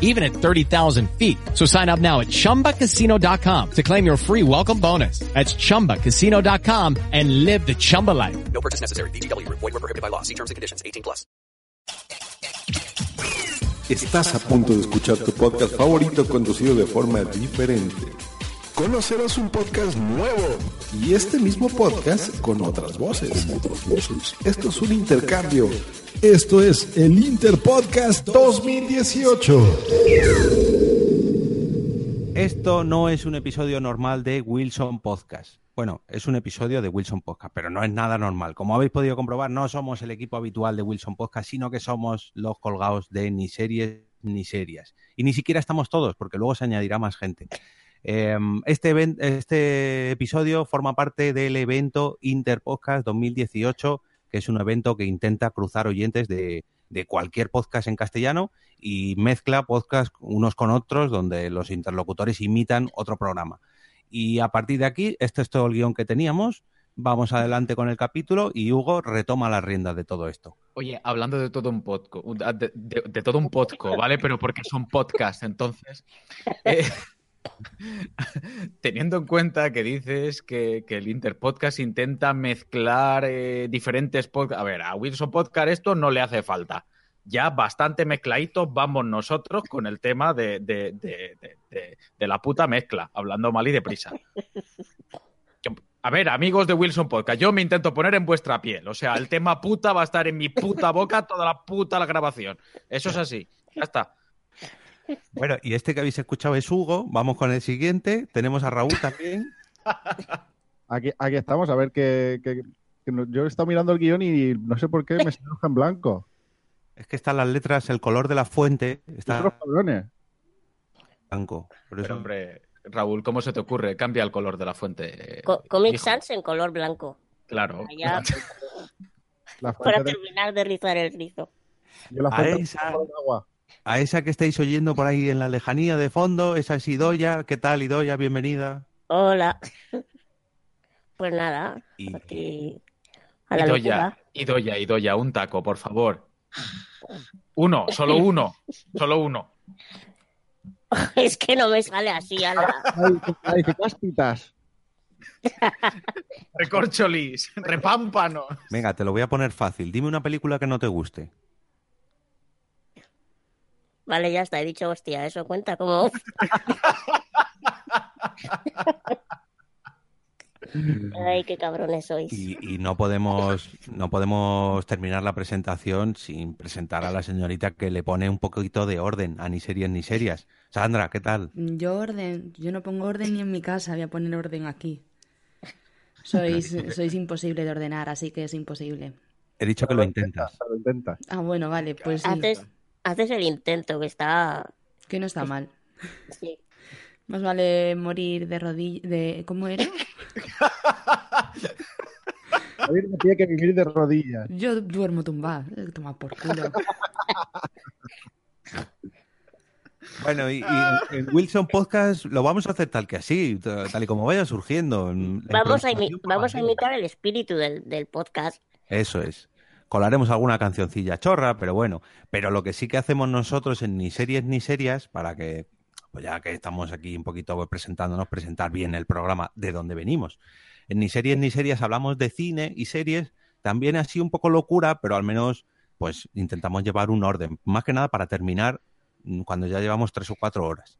even at 30,000 feet. So sign up now at ChumbaCasino.com to claim your free welcome bonus. That's ChumbaCasino.com and live the Chumba life. No purchase necessary. BGW. Void were prohibited by law. See terms and conditions. 18 plus. Estás a punto de escuchar tu podcast favorito conducido de forma diferente. Conocerás un podcast nuevo y este mismo podcast con otras voces. Esto es un intercambio. Esto es el Interpodcast 2018. Esto no es un episodio normal de Wilson Podcast. Bueno, es un episodio de Wilson Podcast, pero no es nada normal. Como habéis podido comprobar, no somos el equipo habitual de Wilson Podcast, sino que somos los colgados de ni series ni serias. Y ni siquiera estamos todos, porque luego se añadirá más gente. Eh, este, este episodio forma parte del evento Interpodcast 2018, que es un evento que intenta cruzar oyentes de, de cualquier podcast en castellano y mezcla podcasts unos con otros donde los interlocutores imitan otro programa. Y a partir de aquí, este es todo el guion que teníamos. Vamos adelante con el capítulo y Hugo retoma las riendas de todo esto. Oye, hablando de todo un podcast, de todo un podcast, ¿vale? Pero porque son podcasts, entonces. eh, teniendo en cuenta que dices que, el Interpodcast intenta mezclar eh, diferentes podcasts. A ver, a Wilson Podcast esto no le hace falta. Ya bastante mezcladitos vamos nosotros con el tema de, de- la puta mezcla, hablando mal y deprisa. A ver, amigos de Wilson Podcast, yo me intento poner en vuestra piel. O sea, el tema puta va a estar en mi puta boca toda la puta la grabación. Eso es así. Ya está. Bueno, y este que habéis escuchado es Hugo. Vamos con el siguiente. Tenemos a Raúl también. Aquí, aquí estamos, a ver que, que- que no- yo he estado mirando el guion y no sé por qué me sale hoja en blanco. Es que están las letras, el color de la fuente está cabrones. blanco. Por eso- Pero, hombre, Raúl, ¿cómo se te ocurre? Cambia el color de la fuente. Co- Comic hijo. Sans en color blanco. Claro. La para de- terminar de rizar el rizo. yo la A fuente de agua. A esa que estáis oyendo por ahí en la lejanía de fondo, esa es Idoya. ¿Qué tal, Idoya? Bienvenida. Hola. Pues nada, Y- aquí a la Idoya, locura. Idoya, Idoya, un taco, por favor. Uno, solo uno. Solo uno. Es que no me sale así, ala. Ay, qué cáspitas. Recorcholis, repámpano. Venga, te lo voy a poner fácil. Dime una película que no te guste. Vale, ya está, he dicho hostia, eso cuenta como. Ay, qué cabrones sois. Y, y no podemos no podemos terminar la presentación sin presentar a la señorita que le pone un poquito de orden a ni series ni serias. Sandra, ¿qué tal? Yo orden, yo no pongo orden ni en mi casa, voy a poner orden aquí. Sois, sois imposible de ordenar, así que es imposible. He dicho que lo intentas. Lo. Ah, bueno, vale, pues sí, Haces, el intento, que está. que no está mal. sí. Más vale morir de rodillas, de ¿cómo era? David no tiene que vivir de rodillas. Yo duermo tumbada, eh, toma por culo. Bueno, y, y en, Wilson Podcast lo vamos a hacer tal que así, tal y como vaya surgiendo. En- Vamos a, vamos imitar el espíritu del, del podcast. Eso es. Colaremos alguna cancioncilla chorra, pero bueno. Pero lo que sí que hacemos nosotros en ni series ni serias, para que, pues ya que estamos aquí un poquito presentándonos, presentar bien el programa de donde venimos. En ni series ni serias hablamos de cine y series, también así un poco locura, pero al menos pues intentamos llevar un orden. Más que nada para terminar mm, cuando ya llevamos tres o cuatro horas.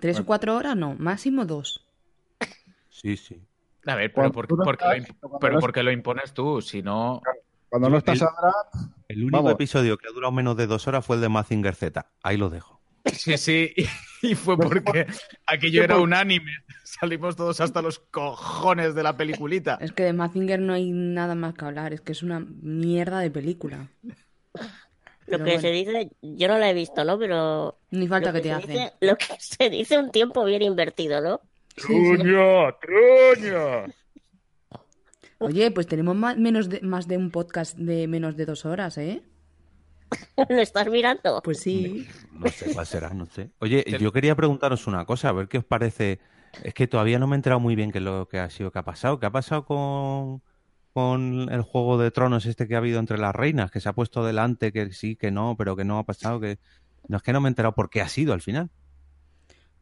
¿Tres o cuatro horas? No, máximo dos. Sí, sí. A ver, pero ¿por, no por qué lo, estás, imp- cuando pero no ¿por qué lo impones tú? Si no... Cuando no Yo- está el- Sandra, El único Vamos. episodio que ha durado menos de dos horas fue el de Mazinger Z. Ahí lo dejo. Sí, sí, y, y fue porque aquello era unánime. Salimos todos hasta los cojones de la peliculita. Es que de Mazinger no hay nada más que hablar, es que es una mierda de película. Lo que bueno. se dice, yo no la he visto, ¿no? Pero Ni falta que te dice- lo que se dice un tiempo bien invertido, ¿no? ¡Truño! ¡Truño! Oye, pues tenemos más, menos de, más de un podcast de menos de dos horas, ¿eh? ¿Lo estás mirando? Pues sí. No sé cuál será, no sé. Oye, yo quería preguntaros una cosa, a ver qué os parece. Es que todavía no me he enterado muy bien qué es lo que ha sido que ha pasado. ¿Qué ha pasado con, con el juego de tronos este que ha habido entre las reinas? Que se ha puesto delante, que sí, que no, pero que no ha pasado, que. No es que no me he enterado por qué ha sido al final.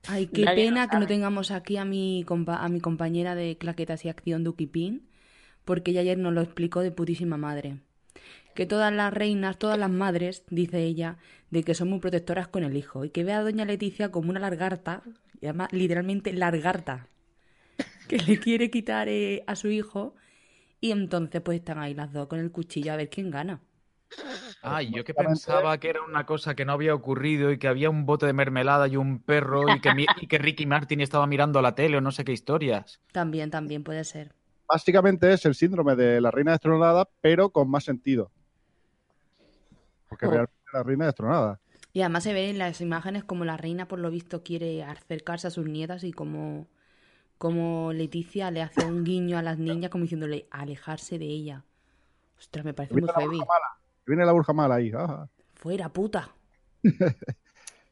Ay, qué Nadie pena que no tengamos aquí a mi, compa- a mi compañera de claquetas y acción, Duki Pin, porque ella ayer nos lo explicó de putísima madre. Que todas las reinas, todas las madres, dice ella, de que son muy protectoras con el hijo y que ve a doña Leticia como una largarta, además literalmente largarta, que le quiere quitar eh, a su hijo y entonces pues están ahí las dos con el cuchillo a ver quién gana. Ay, yo que pensaba que era una cosa que no había ocurrido y que había un bote de mermelada y un perro y que, mi- y que Ricky Martin estaba mirando la tele o no sé qué historias. También, también puede ser. básicamente es el síndrome de la reina destronada, pero con más sentido. Porque Oh. realmente la reina destronada. Y además se ve en las imágenes como la reina, por lo visto, quiere acercarse a sus nietas y como, como Leticia le hace un guiño a las niñas como diciéndole alejarse de ella. Ostras, me parece muy heavy. mala. Viene la bruja mala ahí. ajá. Fuera, puta.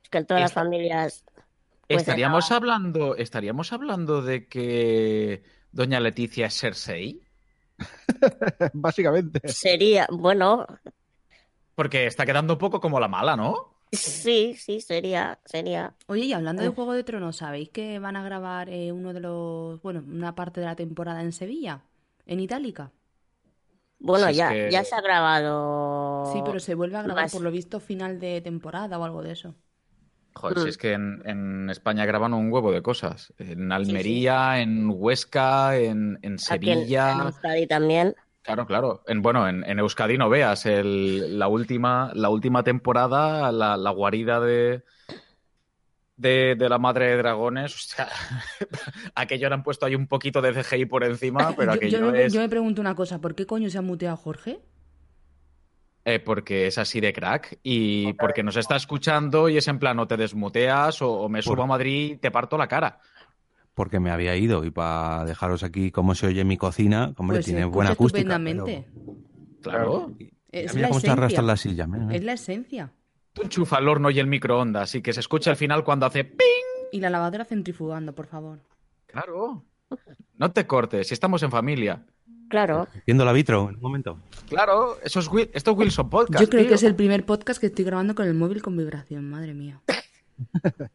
Es que en todas las familias. pues, ¿Estaríamos hablando, estaríamos hablando de que Doña Leticia es Cersei? Básicamente. Sería, bueno, Porque está quedando un poco como la mala, ¿no? sí, sí, sería, sería. Oye, y hablando de. Juego de Tronos, ¿sabéis que van a grabar eh, uno de los, bueno, una parte de la temporada en Sevilla? En Itálica. Bueno, Si es ya, que- ya se ha grabado. Sí, pero se vuelve a grabar más. por lo visto final de temporada o algo de eso. Joder, Mm. si es que en, en España graban un huevo de cosas. En Almería, en Huesca, en, en Aquí Sevilla. en Euskadi también. Claro, claro. En, bueno, en, en Euskadi no veas el- la, última, la última temporada, la, la guarida de, de, de la madre de dragones. O sea, aquello le han puesto ahí un poquito de CGI por encima, pero yo, aquello yo me, es yo me pregunto una cosa, ¿por qué coño se ha muteado Jorge? eh, porque es así de crack y porque nos está escuchando y es en plan, o te desmuteas o, o me subo a Madrid y te parto la cara. Porque me había ido y para dejaros aquí cómo se oye mi cocina, hombre, Pues tiene buena acústica. estupendamente. Claro. Es Mira la cómo se arrastra esencia. la silla. mira, mira. Es la esencia. Tú enchufa el horno y el microondas y que se escuche al final cuando hace ¡ping! Y la lavadora centrifugando, por favor. Claro. No te cortes, si estamos en familia. Claro. Viendo la vitro, en un momento. Claro, eso es, esto es Wilson Podcast. Yo creo tío. que es el primer podcast que estoy grabando con el móvil con vibración, madre mía.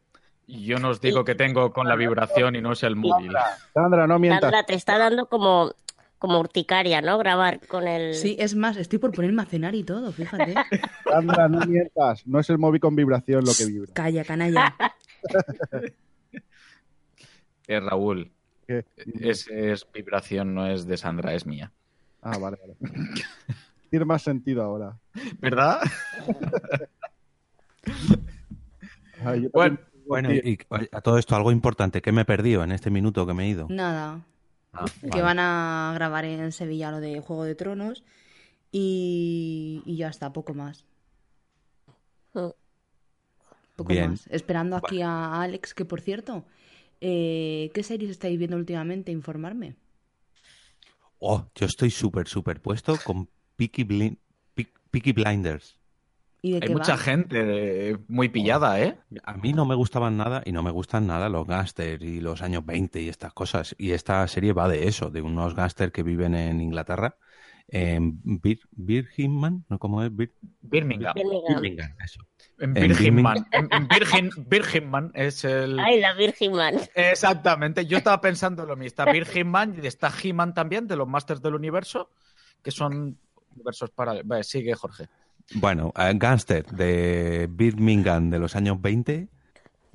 Yo no os digo que tengo con la vibración y no es el móvil. Sandra, no mientas. Sandra, te está dando como, como urticaria, ¿no? Grabar con el. Sí, es más, estoy por ponerme a cenar y todo, fíjate. Sandra, no mientas. No es el móvil con vibración lo que vibra. Calla, canalla. Es Raúl. Es, es vibración, no es de Sandra, es mía. Ah, vale, vale. Tiene más sentido ahora. ¿Verdad? Ay, Bueno, Bueno, y, y a todo esto, algo importante, ¿qué me he perdido en este minuto que me he ido? Nada. Ah, Que van a grabar en Sevilla lo de Juego de Tronos y, y ya está, poco más. Mm. Poco Bien. más. Esperando aquí a Alex, que por cierto, eh, ¿qué series estáis viendo últimamente? Informarme. Oh, yo estoy súper, súper puesto con Peaky, Blin- Pe- Peaky Blinders. ¿Y de Hay qué mucha va? gente eh, muy pillada, ¿eh? A mí no me gustaban nada y no me gustan nada los gángsters y los años 20 y estas cosas. Y esta serie va de eso, de unos gángsters que viven en Inglaterra, en Bir Birmingham, ¿no? ¿Cómo es? Bir- Birmingham. Birmingham. Birmingham, eso. En En Birmingham. En, en Virgin, Birmingham es el. Ay, la Virgin Man. Exactamente. Yo estaba pensando lo mismo. Está Birmingham y está He-Man también, de los Masters del Universo, que son universos paralelos. Vale, sigue, Jorge. Bueno, gángster de Birmingham de los años 20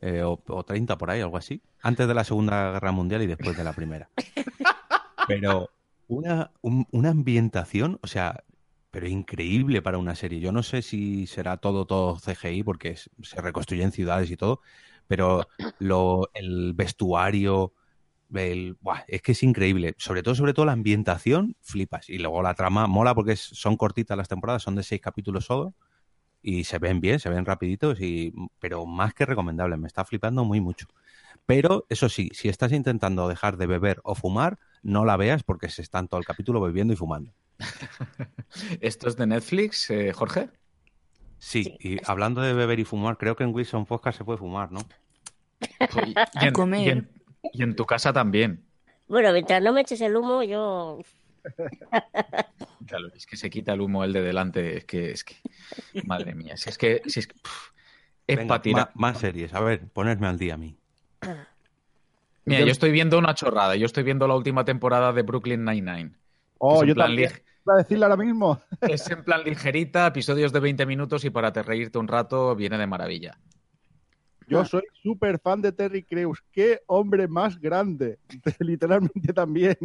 eh, o, o 30 por ahí, algo así. Antes de la Segunda Guerra Mundial y después de la Primera. Pero una, un- una ambientación, o sea, pero increíble para una serie. Yo no sé si será todo, todo CGI, porque es- se reconstruyen ciudades y todo, pero lo, el vestuario, el, buah, es que es increíble. Sobre todo, sobre todo la ambientación, flipas. Y luego la trama mola porque es- son cortitas las temporadas, son de seis capítulos solo. Y se ven bien, se ven rapiditos, y, pero más que recomendable. Me está flipando muy mucho. Pero eso sí, si estás intentando dejar de beber o fumar, no la veas porque se están todo el capítulo bebiendo y fumando. ¿Esto es de Netflix, eh, Jorge? Sí, y hablando de beber y fumar, creo que en Wilson Podcast se puede fumar, ¿no? Y en, Comer. y en- y en tu casa también. Bueno, mientras no me eches el humo, yo. Claro, es que se quita el humo el de delante. Es que, es que, madre mía, si es que, si es que, es Venga, para más series. A ver, ponerme al día a mí. Mira, yo estoy viendo una chorrada. Yo estoy viendo la última temporada de Brooklyn Nine-Nine. Oh, Es en yo plan también. lig- Iba a decirle ahora mismo. Es en plan ligerita, episodios de 20 minutos y para te reírte un rato viene de maravilla. Yo soy súper fan de Terry Crews. ¡Qué hombre más grande! Literalmente también.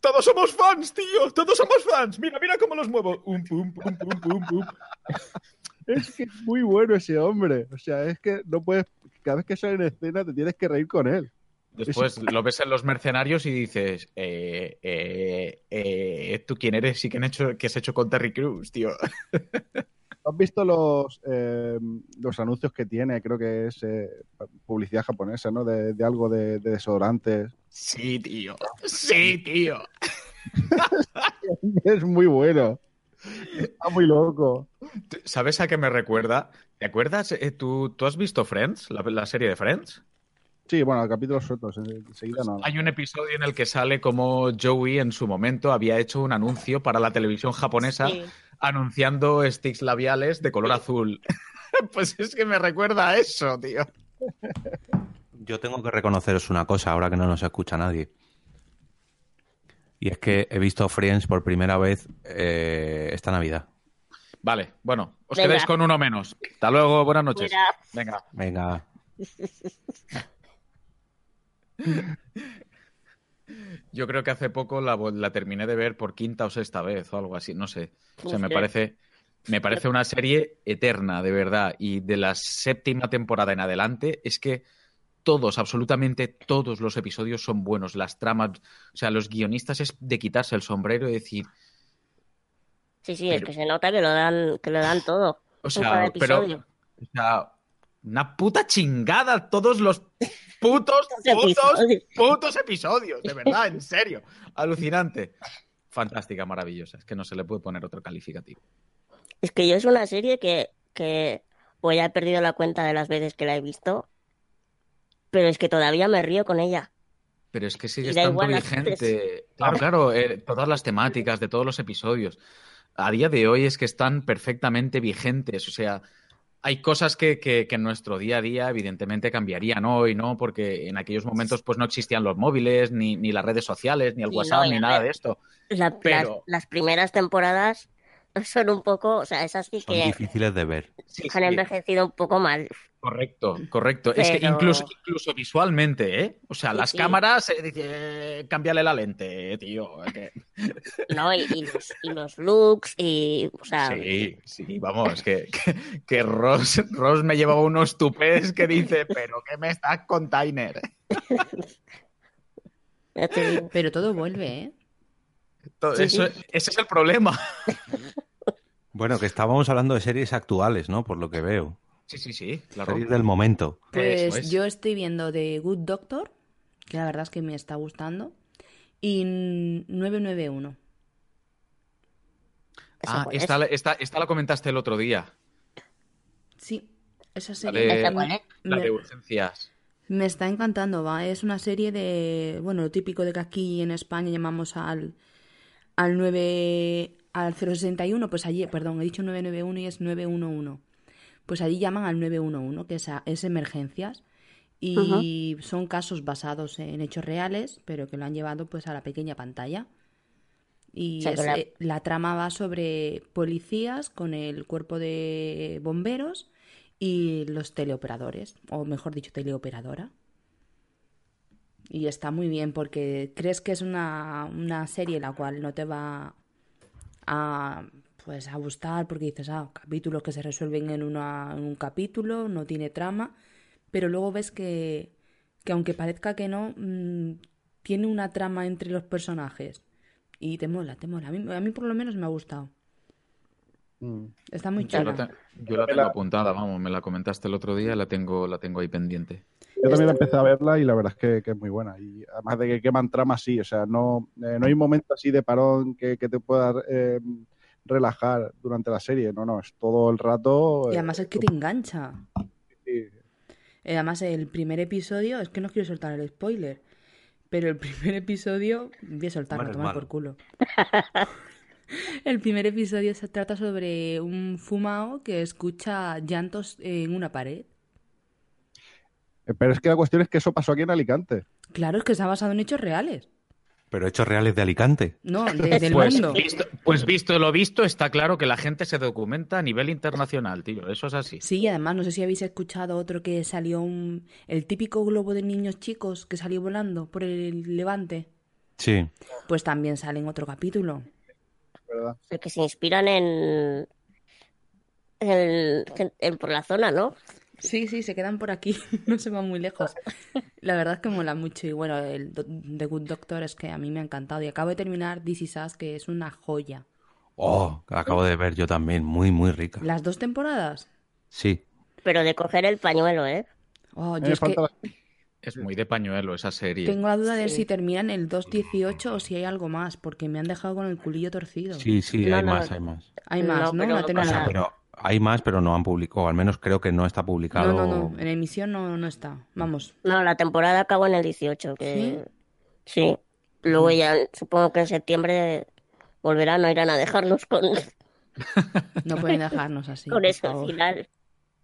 Todos somos fans, tío. Todos somos fans. Mira, mira cómo los muevo. Um, pum, pum, pum, pum, pum. Es que es muy bueno ese hombre. O sea, es que no puedes. Cada vez que sale en escena te tienes que reír con él. Después lo ves en los mercenarios y dices, eh, eh, eh, ¿tú quién eres y qué, han hecho, qué has hecho con Terry Crews, tío? ¿Has visto los, eh, los anuncios que tiene? Creo que es eh, publicidad japonesa, ¿no? De, de algo de, de desodorantes. Sí, tío. Sí, tío. Es muy bueno. Está muy loco. ¿Sabes a qué me recuerda? ¿Te acuerdas? eh, ¿tú, ¿Tú has visto Friends? La, la serie de Friends. Sí, bueno, capítulos sueltos. Enseguida no. Hay un episodio en el que sale como Joey en su momento había hecho un anuncio para la televisión japonesa Sí. Anunciando sticks labiales de color azul. pues es que me recuerda a eso, tío. Yo tengo que reconoceros una cosa ahora que no nos escucha nadie. Y es que he visto Friends por primera vez eh, esta Navidad. Vale, bueno, os Venga. quedáis con uno menos. Hasta luego, buenas noches. Mira. Venga. Venga, Yo creo que hace poco la, la terminé de ver por quinta o sexta vez o algo así, no sé. O sea, me parece, me parece una serie eterna, de verdad. Y de la séptima temporada en adelante, es que todos, absolutamente todos los episodios son buenos. Las tramas, o sea, los guionistas es de quitarse el sombrero y decir, Sí, sí, es Pero- que se nota que lo dan, que lo dan todo. o sea, pero, o sea, una puta chingada todos los putos, putos, episodios. putos episodios, de verdad, en serio. Alucinante. Fantástica, maravillosa. Es que no se le puede poner otro calificativo. Es que yo es una serie que, que pues ya he perdido la cuenta de las veces que la he visto, pero es que todavía me río con ella. Pero es que sigue estando vigente. Claro, claro, eh, todas las temáticas de todos los episodios. A día de hoy es que están perfectamente vigentes. O sea, hay cosas que, que- que en nuestro día a día evidentemente cambiarían hoy, ¿no? Porque en aquellos momentos pues no existían los móviles, ni, ni las redes sociales, ni el WhatsApp, no, ni nada ver, de esto. La- Pero- las, las primeras temporadas son un poco, o sea, esas sí son que difíciles de ver. Sí, han sí, envejecido un poco mal. Correcto, correcto. Es que incluso, incluso visualmente, ¿eh? O sea, Sí, las sí. cámaras, eh, dice, eh, cámbiale la lente, tío. eh, que- ¿no? Y, y los, y los looks, y, o sea, Sí, sí, vamos, que, que, que Ross, Ross me llevaba unos tupés que dice, pero ¿qué me estás digo. Pero todo vuelve, ¿eh? Todo Sí, eso- sí. Ese es el problema. Bueno, que estábamos hablando de series actuales, ¿no? Por lo que veo. Sí, sí, sí, claro. Series del momento. Pues es. yo estoy viendo The Good Doctor, que la verdad es que me está gustando, y 991. ¿Esa Ah, es? esta, esta, esta la comentaste el otro día. Sí, esa La serie de, ¿Esa cuál es? la me, de urgencias. me está encantando, va. Es una serie de, bueno, lo típico de que aquí en España llamamos al, al 9, al 061, pues allí, perdón, he dicho 991 y es 911. Pues allí llaman al 911, que es, a- es emergencias. Y son casos basados en hechos reales, pero que lo han llevado pues a la pequeña pantalla. Y O sea, que es, la- eh, la trama va sobre policías con el cuerpo de bomberos y los teleoperadores, o mejor dicho, teleoperadora. Y está muy bien porque crees que es una, una serie la cual no te va a, pues, a gustar porque dices, ah, capítulos que se resuelven en, una, en un capítulo, no tiene trama, pero luego ves que, que aunque parezca que no, mm, tiene una trama entre los personajes. Y te mola, te mola. A mí, a mí por lo menos me ha gustado. Mm. Está muy Yo la, chula. te- yo la tengo apuntada, vamos, me la comentaste el otro día, la tengo, la tengo ahí pendiente. Yo también empecé a verla y la verdad es que, que es muy buena. Y además de que queman trama, sí. O sea, no, eh, no hay momento así de parón que, que te pueda eh, relajar durante la serie. No, no, es todo el rato. Y eh, además es que te engancha. sí. Eh, Además, el primer episodio, es que no quiero soltar el spoiler, pero el primer episodio, voy a soltarlo, Bueno, tomar por culo. El primer episodio se trata sobre un fumao que escucha llantos en una pared. Eh, Pero es que la cuestión es que eso pasó aquí en Alicante. Claro, es que se ha basado en hechos reales. Pero hechos reales de Alicante. No, de- del Pues mundo. visto, pues visto lo visto, está claro que la gente se documenta a nivel internacional, tío. Eso es así. Sí, y además, no sé si habéis escuchado otro que salió un... el típico globo de niños chicos que salió volando por el levante. Sí. Pues también sale en otro capítulo. sea, que se inspiran en, en, en- por la zona, ¿no? Sí, sí, se quedan por aquí, no se van muy lejos. La verdad es que mola mucho y bueno, el Do- The Good Doctor es que a mí me ha encantado y acabo de terminar This Is Us, que es una joya. Oh, acabo de ver yo también. Muy, muy rica. ¿Las dos temporadas? Sí. Pero de coger el pañuelo, ¿eh? Oh, yo es que la- Es muy de pañuelo esa serie. tengo la duda de si terminan el 2.18 o si hay algo más, porque me han dejado con el culillo torcido. Sí, sí, No, hay no. más, hay más. Hay más, No, ¿no? pero no pasa pero hay más, pero no han publicado. Al menos creo que no está publicado. No, no, no, en emisión no, no está. Vamos. No, la temporada acabó en el 18, que sí. Luego ya supongo que en septiembre volverán o irán a dejarnos con, No pueden dejarnos así. con por ese favor. final.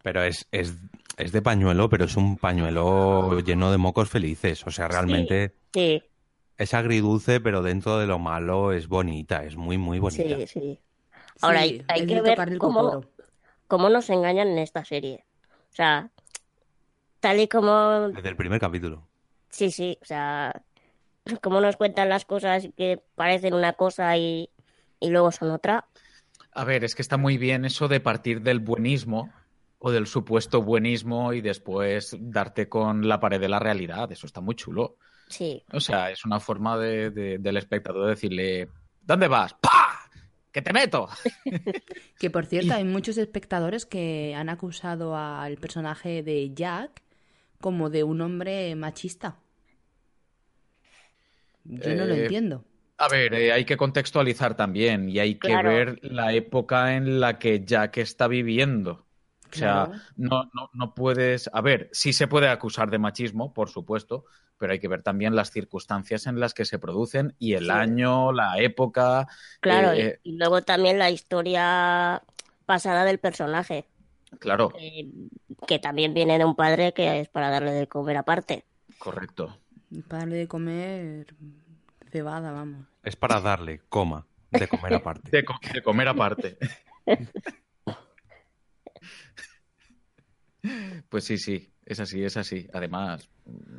Pero es, es, es de pañuelo, pero es un pañuelo lleno de mocos felices. O sea, realmente Sí, es agridulce, pero dentro de lo malo es bonita. Es muy, muy bonita. sí, sí. Ahora Sí, hay, hay que ver tocar el cómo. Cómo nos engañan en esta serie. O sea, tal y como Desde el primer capítulo. Sí, sí, o sea, cómo nos cuentan las cosas que parecen una cosa y, y luego son otra. A ver, es que está muy bien eso de partir del buenismo o del supuesto buenismo y después darte con la pared de la realidad. Eso está muy chulo. Sí, O sea, es una forma de, de- del espectador decirle, ¿dónde vas? ¡Pah! ¡Que te meto! Que por cierto, hay muchos espectadores que han acusado al personaje de Jack como de un hombre machista. Yo no lo Eh, entiendo. A ver, eh, hay que contextualizar también y hay que Claro. ver la época en la que Jack está viviendo. O sea, Claro. no, no, no puedes. A ver, sí se puede acusar de machismo, por supuesto, pero hay que ver también las circunstancias en las que se producen y el Sí. año, la época. claro, y- eh, y, luego también la historia pasada del personaje, claro, eh, que también viene de un padre que es para darle de comer aparte. correcto. Para darle de comer cebada, vamos. Es para darle, coma, de comer aparte. De, co- de comer aparte. Pues sí, sí, es así, es así. Además,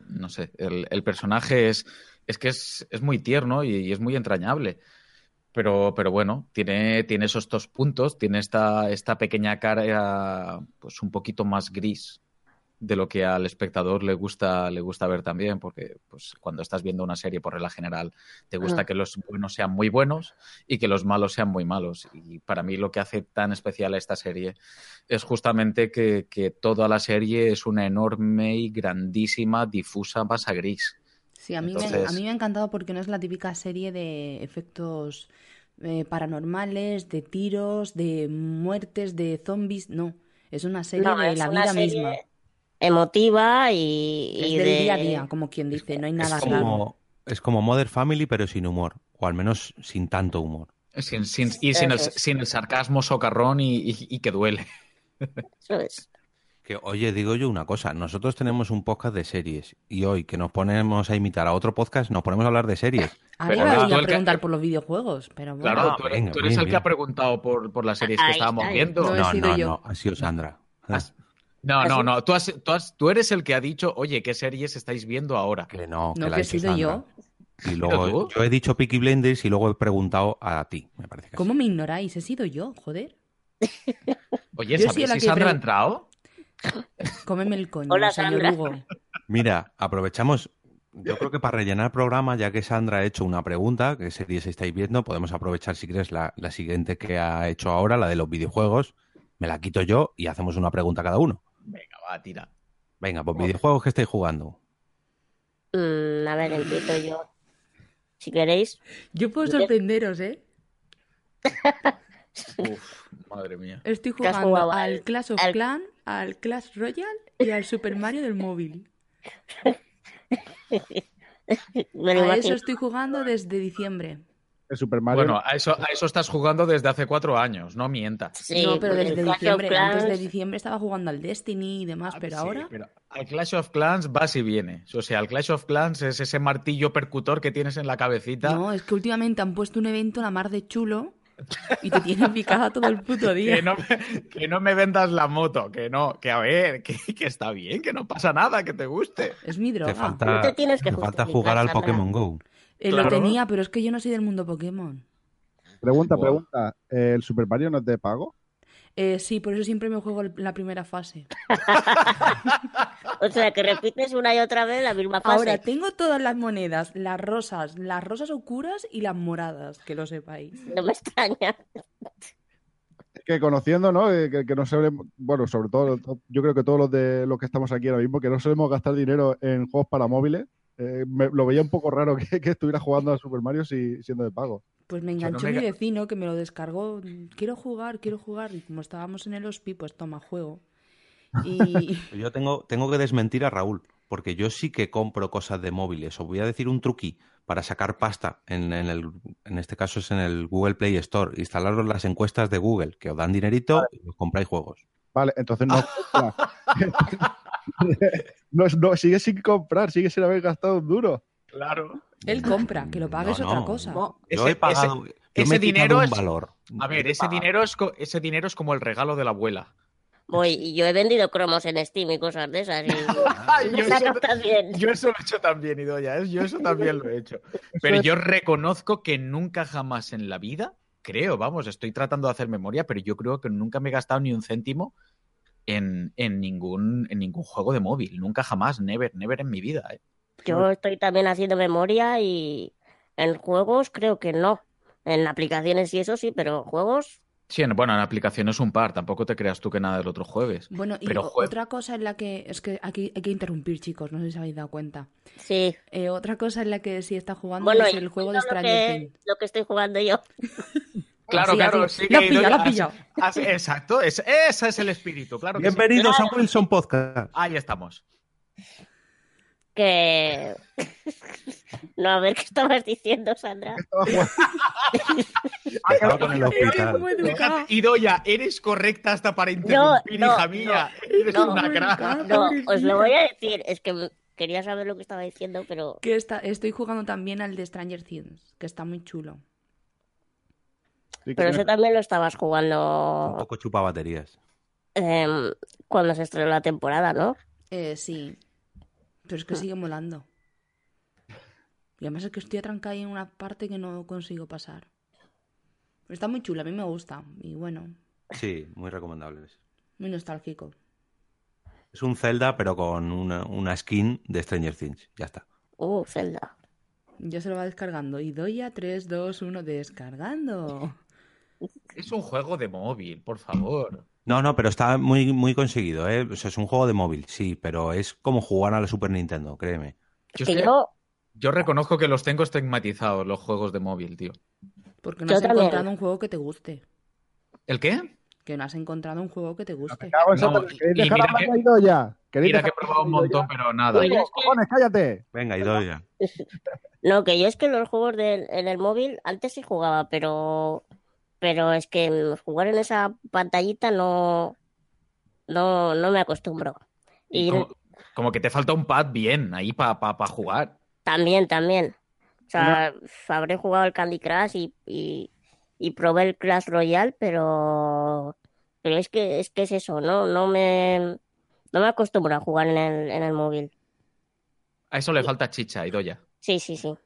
no sé, el, el personaje es, es que es, es muy tierno y, y es muy entrañable. Pero, pero bueno, tiene, tiene esos dos puntos, tiene esta, esta pequeña cara pues un poquito más gris de lo que al espectador le gusta, le gusta ver también, porque pues cuando estás viendo una serie por regla general te gusta Ah. que los buenos sean muy buenos y que los malos sean muy malos. Y para mí lo que hace tan especial a esta serie es justamente que, que toda la serie es una enorme y grandísima, difusa masa gris. Sí, a mí, me, a mí me ha encantado porque no es la típica serie de efectos eh, paranormales, de tiros, de muertes, de zombies. No. Es una serie No, de es la una vida serie misma. Emotiva y, Es y del de... día a día, como quien dice, no hay nada Es raro. como, es como Mother Family, pero sin humor. O al menos sin tanto humor. Sin, sin- y sin el, sin el sarcasmo socarrón y, y- y que duele. Eso es. Que, oye, digo yo una cosa, nosotros tenemos un podcast de series y hoy que nos ponemos a imitar a otro podcast, nos ponemos a hablar de series. A que- preguntar por los videojuegos, pero bueno. Claro, Ah, tú eres, venga, tú eres bien, el que ha preguntado por, por las series que estábamos está. viendo. No No, sido no, yo. no, ha sido Sandra. Has- No, ¿Ah, no, no. Tú, has- tú has- tú eres el que ha dicho, oye, ¿qué series estáis viendo ahora? Que no, que No, la que he sido yo. Y luego tú? yo he dicho Peaky Blinders y luego he preguntado a ti, me parece que ¿Cómo me ignoráis? He sido yo, joder. Oye, Yo he ¿sabéis sido la si que Sandra ha entrado? Cómeme el coño, Hola, señor Sandra. Hugo. Mira, aprovechamos, yo creo que para rellenar el programa, ya que Sandra ha hecho una pregunta, que series estáis viendo, podemos aprovechar si quieres la, la siguiente que ha hecho ahora, la de los videojuegos, me la quito yo y hacemos una pregunta cada uno. Venga, va, tira. Venga, pues videojuegos que estáis jugando. Mm, a ver, empiezo yo. Si queréis. Yo puedo sorprenderos, ¿eh? Uf, madre mía. Estoy ¿Qué has jugando al Al- Clash of al- Clans, al Clash Royale y al Super Mario del móvil. Me lo A eso estoy jugando desde diciembre. El Super Mario. Bueno, a eso, a eso estás jugando desde hace cuatro años, no mientas. Sí, no, pero desde Clash diciembre. Antes de diciembre estaba jugando al Destiny y demás, pero Ah, Sí, ahora. pero al Clash of Clans vas y vienes. O sea, el Clash of Clans es ese martillo percutor que tienes en la cabecita. No, es que últimamente han puesto un evento la mar de chulo y te tienen picada todo el puto día. Que no, me, que no me vendas la moto, que no, que a ver, que, que está bien, que no pasa nada, que te guste. Es mi droga. Te falta, te tienes que te falta jugar al. Pokémon Go. Eh, claro. Lo tenía, pero es que yo no soy del mundo Pokémon. pregunta, Wow. pregunta. ¿El Super Mario no es de pago? Eh, sí, por eso siempre me juego la primera fase. O sea, que repites una y otra vez la misma fase. Ahora tengo todas las monedas, las rosas, las rosas oscuras y las moradas, que lo sepáis. No me extraña. Es que conociendo, ¿no? Eh, Que, que no solemos, bueno, sobre todo, yo creo que todos los de los que estamos aquí ahora mismo, que no solemos gastar dinero en juegos para móviles, eh, me- lo veía un poco raro que, que estuviera jugando a Super Mario si, siendo de pago. Pues me no enganchó me mi vecino que me lo descargó. Quiero jugar, quiero jugar. Y como estábamos en el hospi, pues toma juego. Y Yo tengo, tengo que desmentir a Raúl, porque yo sí que compro cosas de móviles. Os voy a decir un truqui para sacar pasta. En, en el, en este caso es en el Google Play Store. Instalaros las encuestas de Google, que os dan dinerito y os compráis juegos. Vale, entonces no. no, no, sigue sin comprar, sigue sin haber gastado un duro. Claro. él compra, que lo pague es No, otra no. cosa. Yo Ese- he pagado. yo ese he dinero un es- valor. A ver, ese dinero, es ese dinero es como el regalo de la abuela. Voy, y yo he vendido cromos en Steam y cosas de esas. Y... Me yo, eso, también. yo eso lo he hecho también, Idoya, ¿eh? yo eso también lo he hecho. Pero yo reconozco que nunca jamás en la vida, creo, vamos, estoy tratando de hacer memoria, pero yo creo que nunca me he gastado ni un céntimo en, en ningún, en ningún juego de móvil. Nunca jamás, never, never en mi vida. ¿eh? Yo estoy también haciendo memoria y en juegos creo que no. En aplicaciones y eso sí, pero juegos. Sí, en- bueno, en aplicaciones un par, tampoco te creas tú que nada del otro jueves. Bueno, y Pero jue- otra cosa en la que. Es que aquí hay que interrumpir, chicos, no sé si habéis dado cuenta. Sí. Eh, otra cosa en la que sí está jugando Bueno, es el juego de lo Stranger que, Things. lo que estoy jugando yo. Claro, Así, claro, así. sí has pillado, lo has así- pillado. así- exacto, es, ese es el espíritu, claro que sí. Bienvenidos a Wilson Podcast. Ahí estamos. Que. no, a ver qué estabas diciendo, Sandra. Estaba jugando- Estaba con el hospital. Idoya, eres correcta hasta para interrumpir, no, hija mía. Eres no. una crack. No, os lo voy a decir. Es que quería saber lo que estaba diciendo, pero. Que está, estoy jugando también al de Stranger Things, que está muy chulo. Pero ese también lo estabas Un jugando poco chupa baterías. em, cuando se estrenó la temporada, ¿no? Eh, sí. Pero es que sigue molando. Y además es que estoy atrancada ahí en una parte que no consigo pasar. Pero está muy chulo, a mí me gusta. Y bueno, Sí, muy recomendables. muy nostálgico. Es un Zelda, pero con una, una skin de Stranger Things. Ya está. Uh, Zelda. Ya se lo va descargando. Y doy a 3, 2, 1, descargando. Es un juego de móvil, por favor. No, no, pero está muy, muy conseguido, ¿eh? O sea, es un juego de móvil, sí, pero es como jugar a la Super Nintendo, créeme. Yo, Que sé- yo, yo reconozco que los tengo estigmatizados, los juegos de móvil, tío. Porque no Yo has también. encontrado un juego que te guste. ¿El qué? que no has encontrado un juego que te guste. Me cago en No, Sota, y- ¿Queréis y dejar mira que- Mira que he probado un montón, pero nada. Oye, No, cojones, cállate. Venga, Idoya. No, que yo es que los juegos del, en el móvil antes sí jugaba, pero pero es que jugar en esa pantallita no no no me acostumbro. Y Como, como que te falta un pad bien ahí para jugar. también, también. O sea, habré jugado el Candy Crush y, y, y probé el Clash Royale, pero pero es que es que es eso, no no me no me acostumbro a jugar en el en el móvil. A eso le falta chicha, Idoya. Sí, sí, sí.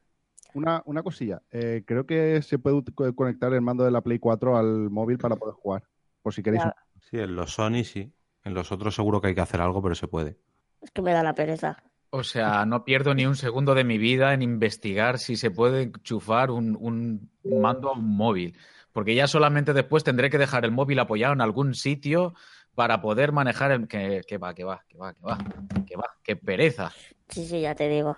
Una, una cosilla. eh, creo que se puede conectar el mando de la Play 4 al móvil para poder jugar. Por si queréis. Ya. Sí, en los Sony sí. En los otros seguro que hay que hacer algo, pero se puede. Es que me da la pereza. O sea, no pierdo ni un segundo de mi vida en investigar si se puede enchufar un, un mando a un móvil. Porque ya solamente después tendré que dejar el móvil apoyado en algún sitio para poder manejar el... Que, que va, que va, que va, que va, que va, qué pereza. Sí, sí, ya te digo.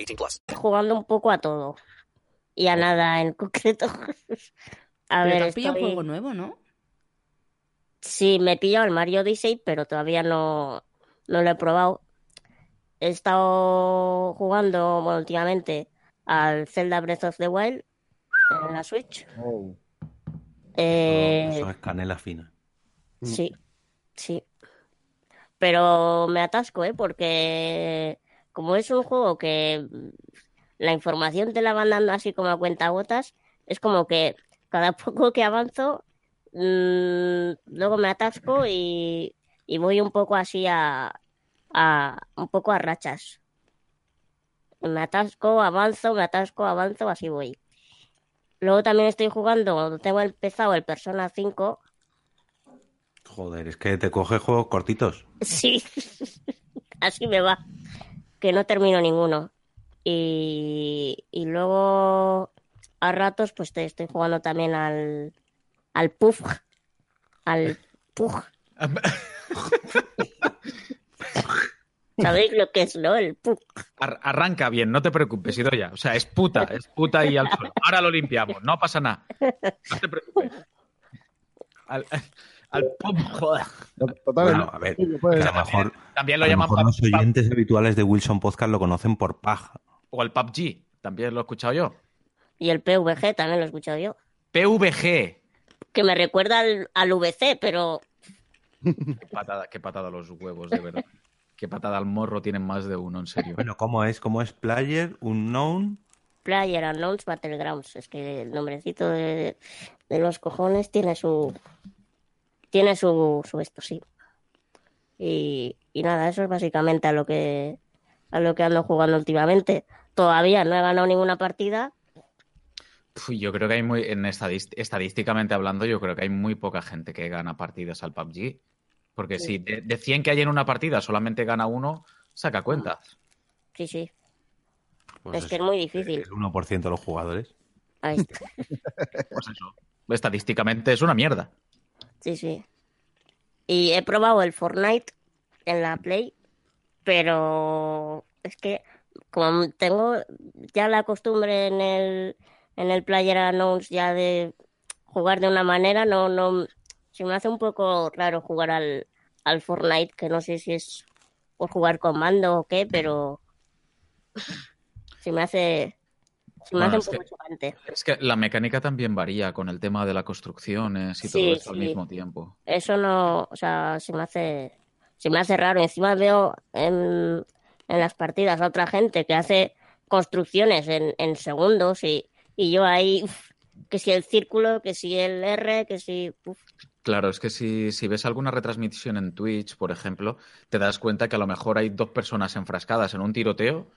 18 plus. jugando un poco a todo. Y a nada en concreto. A Pero ver, te has pillado un estoy... juego nuevo, ¿no? Sí, me he pillado el Mario Odyssey, pero todavía no, no lo he probado. He estado jugando bueno, últimamente al Zelda Breath of the Wild en la Switch. Oh. Eh, Eso es canela fina. Sí, sí. Pero me atasco, ¿eh? Porque como es un juego que mm, la información te la van dando así como a cuentagotas, es como que cada poco que avanzo, mm, luego me atasco y, y voy un poco así a, a un poco a rachas. Me atasco, avanzo, me atasco, avanzo, así voy. Luego también estoy jugando, tengo empezado el Persona 5 Joder, es que te coge juegos cortitos. Sí, así me va, que no termino ninguno. Y, y luego a ratos pues te estoy jugando también al, al Puff, al Pug. ¿Sabéis lo que es, no? El. Ar- arranca bien, no te preocupes, Idoya. O sea, es puta, es puta y al suelo. Ahora lo limpiamos, no pasa nada. No te preocupes. Al, al pop, joder. Total, Bueno, a ver, a lo mejor, También lo a lo llaman mejor los pub- oyentes habituales de Wilson Podcast lo conocen por paja. o el PUBG. También lo he escuchado yo. Y el PVG también lo he escuchado yo. PVG. Que me recuerda al, al VC, pero Qué patada, qué patada los huevos, de verdad. Qué patada al morro tienen más de uno, en serio. Bueno, ¿cómo es? ¿Cómo es Player Unknown? Player Unknowns Battlegrounds. Es que el nombrecito de, de los cojones tiene su. Tiene su, su esto, sí. Y, y nada, eso es básicamente a lo que a lo que ando jugando últimamente. Todavía no he ganado ninguna partida. Yo creo que hay muy, en estadíst- estadísticamente hablando, yo creo que hay muy poca gente que gana partidas al PUBG. Porque si de, de 100 que hay en una partida solamente gana uno, saca cuentas. Sí, sí. Pues es que es muy difícil. El 1% de los jugadores. Ahí está. Pues eso. Estadísticamente es una mierda. Sí, sí. Y he probado el Fortnite en la Play, pero es que como tengo ya la costumbre en el en el Player Unknowns ya de jugar de una manera, no no se me hace un poco raro jugar al, al Fortnite, que no sé si es por jugar con mando o qué, pero se me hace Bueno, es que- chocante. Es que la mecánica también varía con el tema de las construcciones y Sí, todo esto al mismo tiempo. Eso no, o sea, se me hace, se me hace raro. Encima veo en, en las partidas a otra gente que hace construcciones en, en segundos y, y yo ahí, uf, que si el círculo, que si el R, que si... uf, Claro, es que si, si ves alguna retransmisión en Twitch, por ejemplo, te das cuenta que a lo mejor hay dos personas enfrascadas en un tiroteo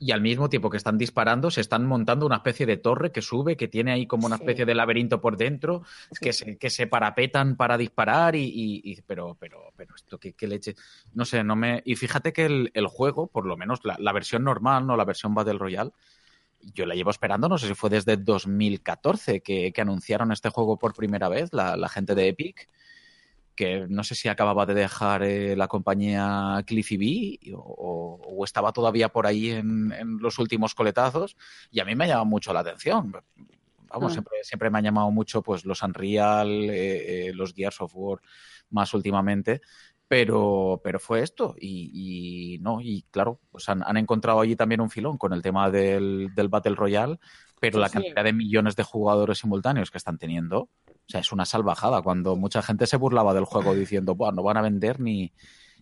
y al mismo tiempo que están disparando se están montando una especie de torre que sube, que tiene ahí como una Sí. especie de laberinto por dentro, que se, que se parapetan para disparar y... y- y- pero, pero, pero esto, ¿qué, qué leche? No sé, no me... Y fíjate que el, el juego, por lo menos la, la versión normal, no la versión Battle Royale, yo la llevo esperando, no sé si fue desde 2014 que, que anunciaron este juego por primera vez, la, la gente de Epic, que no sé si acababa de dejar eh, la compañía Cliffy B o, estaba todavía por ahí en, en los últimos coletazos, y a mí me ha llamado mucho la atención. Vamos, Ah. siempre, siempre me han llamado mucho pues los Unreal, eh, eh, los Gears of War más últimamente, pero, pero fue esto y, y no, y claro, pues han, han encontrado allí también un filón con el tema del, del Battle Royale, pero la cantidad de millones de jugadores simultáneos que están teniendo, o sea, es una salvajada cuando mucha gente se burlaba del juego diciendo, Buah, no van a vender ni,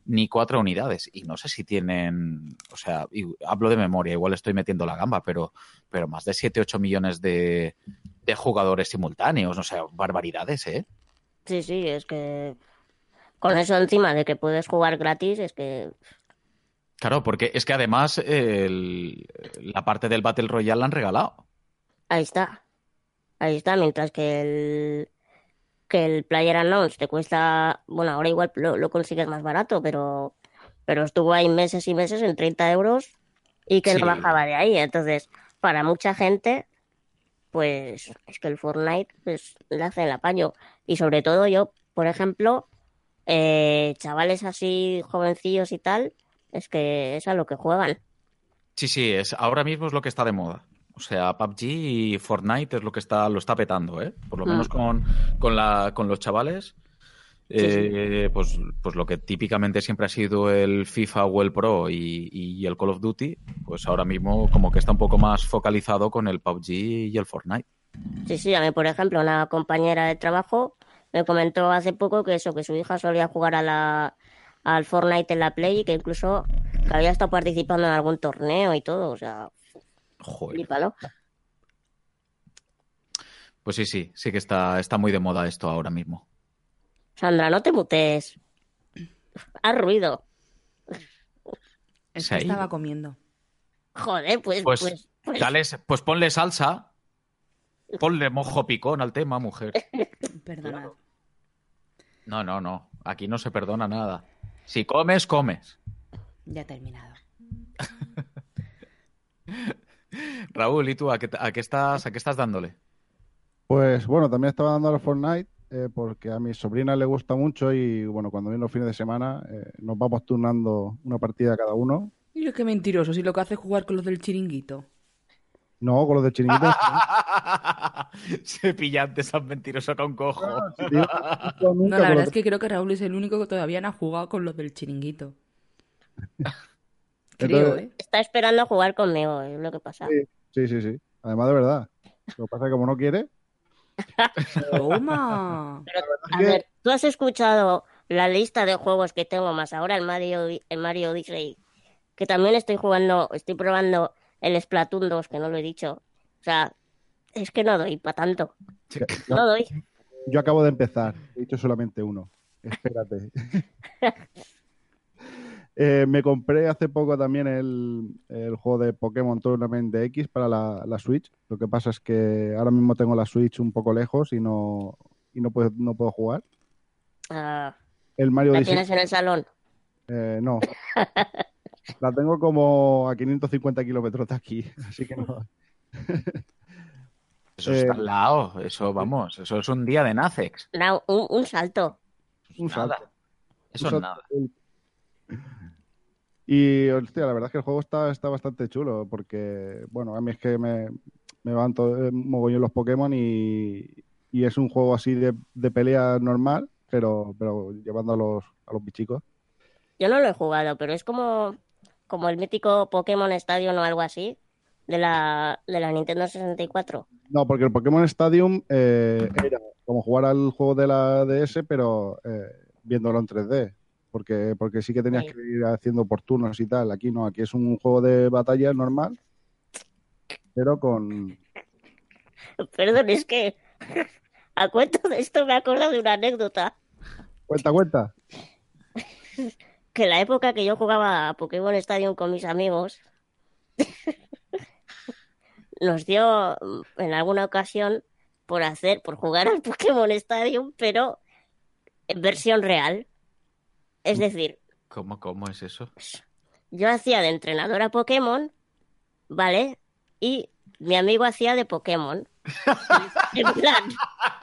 ni cuatro unidades. Y no sé si tienen, o sea, y hablo de memoria, igual estoy metiendo la gamba, pero, pero más de 7, 8 millones de, de jugadores simultáneos, o sea, barbaridades, ¿eh? Sí, sí, es que con eso encima de que puedes jugar gratis, es que Claro, porque es que además el- la parte del Battle Royale la han regalado. Ahí está. Ahí está, mientras que el que el Player Unknowns te cuesta, bueno, ahora igual lo, lo consigues más barato, pero pero estuvo ahí meses y meses en 30 euros y que Sí. no bajaba de ahí. Entonces, para mucha gente, pues es que el Fortnite pues, le hace el apaño. Y sobre todo yo, por ejemplo, eh, chavales así jovencillos y tal, es que es a lo que juegan. Sí, sí, es, ahora mismo es lo que está de moda. O sea, PUBG y Fortnite es lo que está, lo está petando, ¿eh? Por lo Mm. menos con, con, la, con los chavales. Sí, sí. Eh, Pues, pues lo que típicamente siempre ha sido el FIFA o el Pro y, y el Call of Duty, pues ahora mismo como que está un poco más focalizado con el PUBG y el Fortnite. Sí, sí, a mí, por ejemplo, una compañera de trabajo me comentó hace poco que eso, que su hija solía jugar a la, al Fortnite en la Play y que incluso que había estado participando en algún torneo y todo, o sea, Joder. Pues sí, sí, sí que está, está muy de moda esto ahora mismo. Sandra, no te mutes. Haz ruido. Es que estaba comiendo. Joder, pues, Pues, pues, pues, dale- pues ponle salsa, ponle mojo picón al tema, mujer. Perdonad. No, no, no. Aquí no se perdona nada. Si comes, comes. Ya he terminado. Raúl, ¿y tú a qué, a qué estás, a qué estás dándole? Pues bueno, también estaba dando al Fortnite eh, porque a mi sobrina le gusta mucho y bueno, cuando vienen los fines de semana eh, nos vamos turnando una partida cada uno. Y qué mentiroso, si lo que hace es jugar con los del chiringuito. No, con los de chiringuito. Se pillante, tan mentiroso con cojo. tío, no, la verdad es que creo que Raúl es el único que todavía no ha jugado con los del chiringuito. Creo, Entonces- ¿eh? está esperando a jugar conmigo, es lo que pasa. Sí, sí, sí, sí. Además de verdad. Lo que pasa es que como no quiere, ¡Toma! A ver, ¿tú has escuchado la lista de juegos que tengo más ahora, el Mario, el Mario Odyssey? Que también estoy jugando, estoy probando el Splatoon 2, que no lo he dicho. O sea, es que no doy para tanto. No doy. yo acabo de empezar. He dicho solamente uno. Espérate. Eh, me compré hace poco también el, el juego de Pokémon Tournament de X para la, la Switch. Lo que pasa es que ahora mismo tengo la Switch un poco lejos y no, y no, puedo, no puedo jugar. Ah, El Mario ¿La Odyssey, tienes en el salón? eh, no. La tengo como a 550 kilómetros de aquí, así que no. Eso Eh, está al lado, eso vamos, eso es un día de Nacex. No, un, un salto. Un Nada. salto. Eso Un es nada. Y, hostia, la verdad es que el juego está, está bastante chulo, porque, bueno, a mí es que me, me van todo, mogollón los Pokémon y, y es un juego así de, de pelea normal, pero, pero llevando a los, a los bichicos. Yo no lo he jugado, pero es como, como el mítico Pokémon Stadium o algo así de la, de la Nintendo 64. No, porque el Pokémon Stadium eh, era como jugar al juego de la DS, pero eh, viéndolo en 3D. Porque, porque sí que tenías Sí. que ir haciendo por turnos y tal. Aquí no, aquí es un juego de batalla normal, pero con... Perdón, es que a cuento de esto me acuerdo de una anécdota. Cuenta, cuenta. Que la época que yo jugaba a Pokémon Stadium con mis amigos, nos dio mm, en alguna ocasión por hacer, por jugar al Pokémon Stadium, pero en versión real. Es decir, ¿Cómo, cómo es eso? yo hacía de entrenadora Pokémon, ¿vale? Y mi amigo hacía de Pokémon. En plan,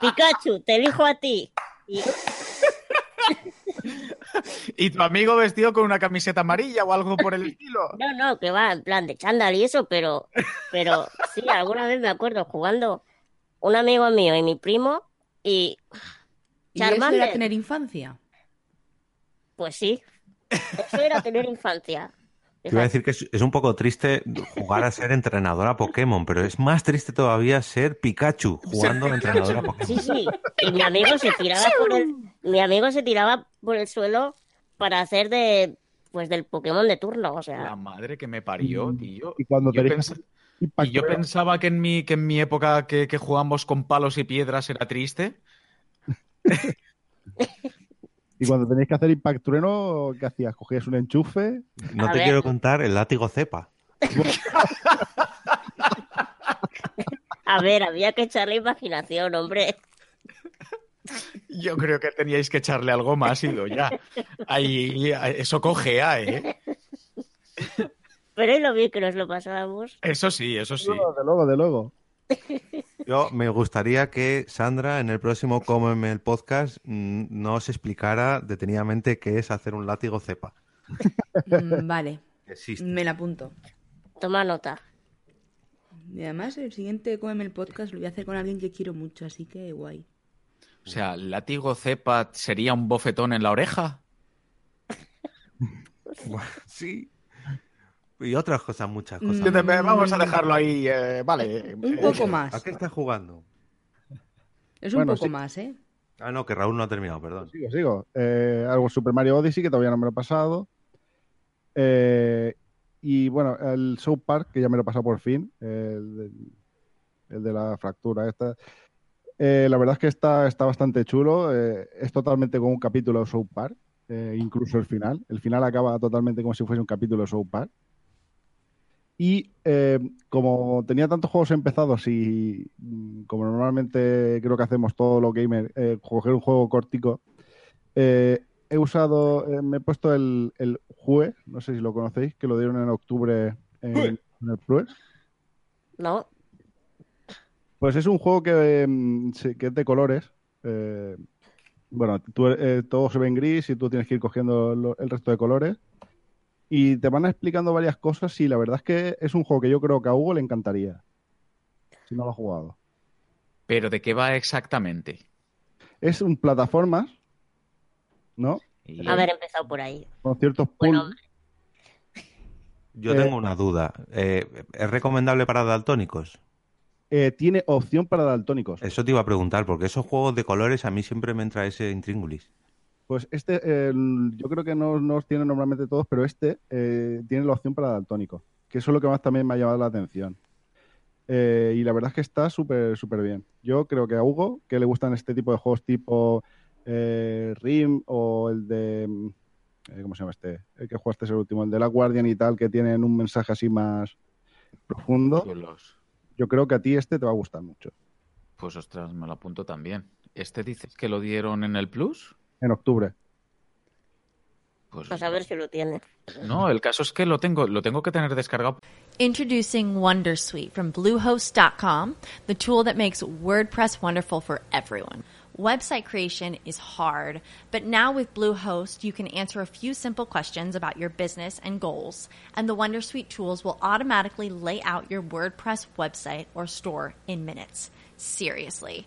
Pikachu, te elijo a ti. Y ¿Y tu amigo vestido con una camiseta amarilla o algo por el estilo? no, no, que va en plan de chándal y eso, pero, pero sí, alguna vez me acuerdo jugando un amigo mío y mi primo y ¿Y eso era tener infancia? Pues sí, eso era tener infancia. Te iba a decir que es, es un poco triste jugar a ser entrenadora Pokémon, pero es más triste todavía ser Pikachu jugando a entrenadora Pokémon. Sí, sí. Y mi amigo se tiraba por el, mi amigo se tiraba por el suelo para hacer de, pues del Pokémon de turno, o La sea, madre que me parió, tío. Y cuando Yo pens- Y yo pensaba que en mi, que en mi época que, que jugamos con palos y piedras era triste. Y cuando tenéis que hacer Impact Trueno, ¿qué hacías? ¿Cogías un enchufe? No A te ver. quiero contar el látigo cepa. a ver, había que echarle imaginación, hombre. Yo creo que teníais que echarle algo más y lo ya. Ahí, eso cogea, ¿eh? Pero es lo bien que nos lo pasábamos. Eso sí, eso sí. De luego, de luego. Yo me gustaría que Sandra en el próximo Cómeme el podcast mm, nos explicara detenidamente qué es hacer un látigo cepa. Mm, vale, Existe. me la apunto. Toma nota. Y además, el siguiente Cómeme el podcast lo voy a hacer con alguien que quiero mucho, así que guay. O sea, látigo cepa sería un bofetón en la oreja. Sí. Y otras cosas, muchas Mm. cosas. Vamos a dejarlo ahí, eh, vale. Un poco más. ¿A qué estás jugando? Es un Bueno, poco sí. más, ¿eh? Ah, no, que Raúl no ha terminado, perdón. Sigo, sigo. Eh, algo Super Mario Odyssey, que todavía no me lo he pasado. Eh, y bueno, el South Park, que ya me lo he pasado por fin. El, de la fractura esta. Eh, la verdad es que está, está bastante chulo. eh, es totalmente como un capítulo de South Park. eh, incluso el final. El final acaba totalmente como si fuese un capítulo de South Park. Y eh, como tenía tantos juegos empezados y mm, como normalmente creo que hacemos todos los gamers, eh, coger un juego cortico, eh, he usado, eh, me he puesto el, el Jue, no sé si lo conocéis, que lo dieron en octubre en, en el Plus. ¿No? Pues es un juego que, mm, que es de colores. eh, bueno, tú, eh, todo se ve en gris y tú tienes que ir cogiendo el resto de colores. Y te van explicando varias cosas y la verdad es que es un juego que yo creo que a Hugo le encantaría. Si no lo ha jugado. Pero ¿de qué va exactamente? Es un plataformas, ¿no? Y- Haber empezado por ahí. Con ciertos Bueno. Yo Eh, tengo una duda. Eh, ¿Es recomendable para daltónicos? Eh, tiene opción para daltónicos. Eso te iba a preguntar, porque esos juegos de colores a mí siempre me entra ese intríngulis. Pues este, eh, yo creo que no, no os tiene normalmente todos, pero este eh, tiene la opción para daltónico, que eso es lo que más también me ha llamado la atención. Eh, y la verdad es que está súper, súper bien. Yo creo que a Hugo, que le gustan este tipo de juegos tipo eh, Rim o el de... eh, ¿Cómo se llama este? El que jugaste es el último, el de la Guardian y tal, que tienen un mensaje así más profundo. Yo creo que a ti este te va a gustar mucho. Pues ostras, me lo apunto también. ¿Este dices que lo dieron en el Plus? En octubre. Pues Pues a ver si lo tiene. no, el caso es que lo tengo, lo tengo que tener descargado. Introducing Wondersuite from Bluehost.com, the tool that makes WordPress wonderful for everyone. Website creation is hard, but now with Bluehost, you can answer a few simple questions about your business and goals, and the Wondersuite tools will automatically lay out your WordPress website or store in minutes. Seriously.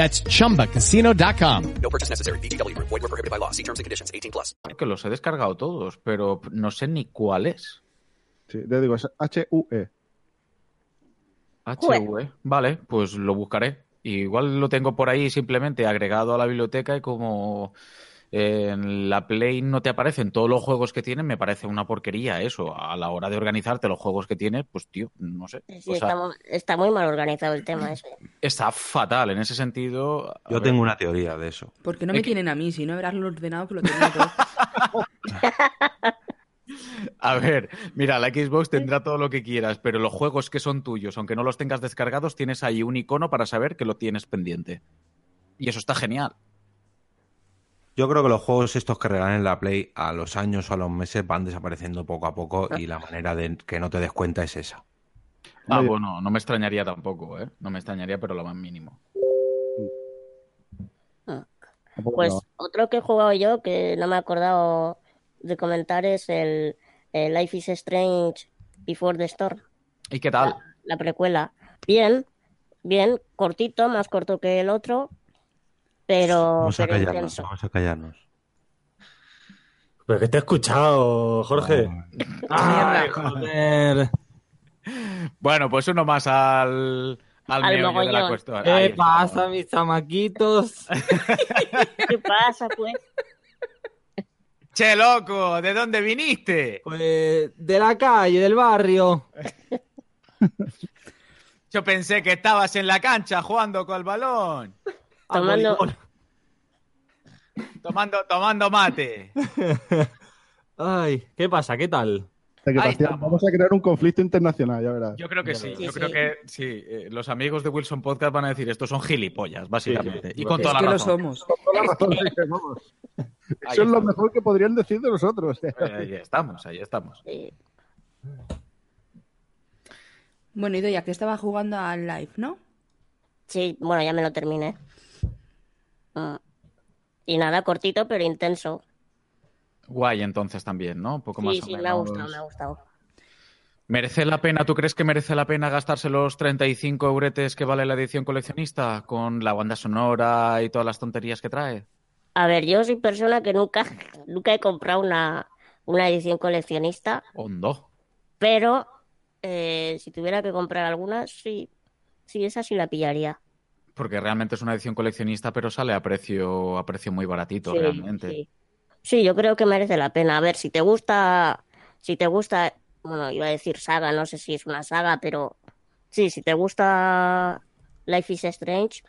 That's chumbacasino.com. No purchase necessary. VGW Group. Void were prohibited by law. See terms and conditions. 18 plus. Que los he descargado todos, pero no sé ni cuál es. Sí, te digo, es H-U-E. HV. Vale, pues lo buscaré. Igual lo tengo por ahí simplemente agregado a la biblioteca y como en la Play no te aparecen todos los juegos que tienen, me parece una porquería eso. A la hora de organizarte los juegos que tienes, pues tío, no sé. Sí, O sea, está, mu- está muy mal organizado el tema ese. está fatal en ese sentido. Yo ver, tengo una teoría de eso. ¿Por qué no me Es que- tienen a mí? Si no, verás lo ordenado que lo tengo todo. A ver, mira, la Xbox tendrá todo lo que quieras, pero los juegos que son tuyos, aunque no los tengas descargados, tienes ahí un icono para saber que lo tienes pendiente. Y eso está genial. Yo creo que los juegos estos que regalan en la Play a los años o a los meses van desapareciendo poco a poco y la manera de que no te des cuenta es esa. Ah, bueno, no me extrañaría tampoco, ¿eh? No me extrañaría, pero lo más mínimo. Tampoco Pues otro que he jugado yo que no me he acordado de comentar es el, el Life is Strange Before the Storm, ¿Y qué tal? la precuela. Bien, bien, cortito, más corto que el otro, pero, Vamos a pero callarnos, intenso. vamos a callarnos. Pero que te he escuchado, Jorge. Ay, joder. Bueno, pues uno más al, al, Al meollo de la cuestión. Ahí ¿Qué está. pasa, mis chamaquitos? ¿Qué pasa, pues? Che, loco, ¿de dónde viniste? Pues de la calle, del barrio. Yo pensé que estabas en la cancha jugando con el balón, Tomando, tomando, tomando mate. Ay, ¿qué pasa? ¿Qué tal? Vamos a crear un conflicto internacional, ya verás. Yo creo que sí, Sí, yo sí. creo que sí. eh, los amigos de Wilson Podcast van a decir estos son gilipollas, básicamente. Sí, sí. Y con Es toda es la que lo razón. somos. Con toda la razón, vamos. Eso es lo mejor que podrían decir de nosotros. Eh, Ahí estamos, ahí estamos. Bueno, y ya que estaba jugando al live, ¿no? Sí, bueno, ya me lo terminé. Y nada, cortito pero intenso. Guay, entonces también, ¿no? Un poco más Sí, sí, me ha gustado, me ha gustado. ¿Merece la pena? ¿Tú crees que merece la pena gastarse los 35 euretes que vale la edición coleccionista con la banda sonora y todas las tonterías que trae? A ver, yo soy persona que nunca, nunca he comprado una, una edición coleccionista, Hondo. pero eh, si tuviera que comprar alguna, sí, sí, esa sí la pillaría. Porque realmente es una edición coleccionista, pero sale a precio, a precio muy baratito, Sí, realmente. sí. Sí, yo creo que merece la pena. A ver, si te gusta, si te gusta, bueno, iba a decir saga, no sé si es una saga, pero sí, si te gusta Life is Strange,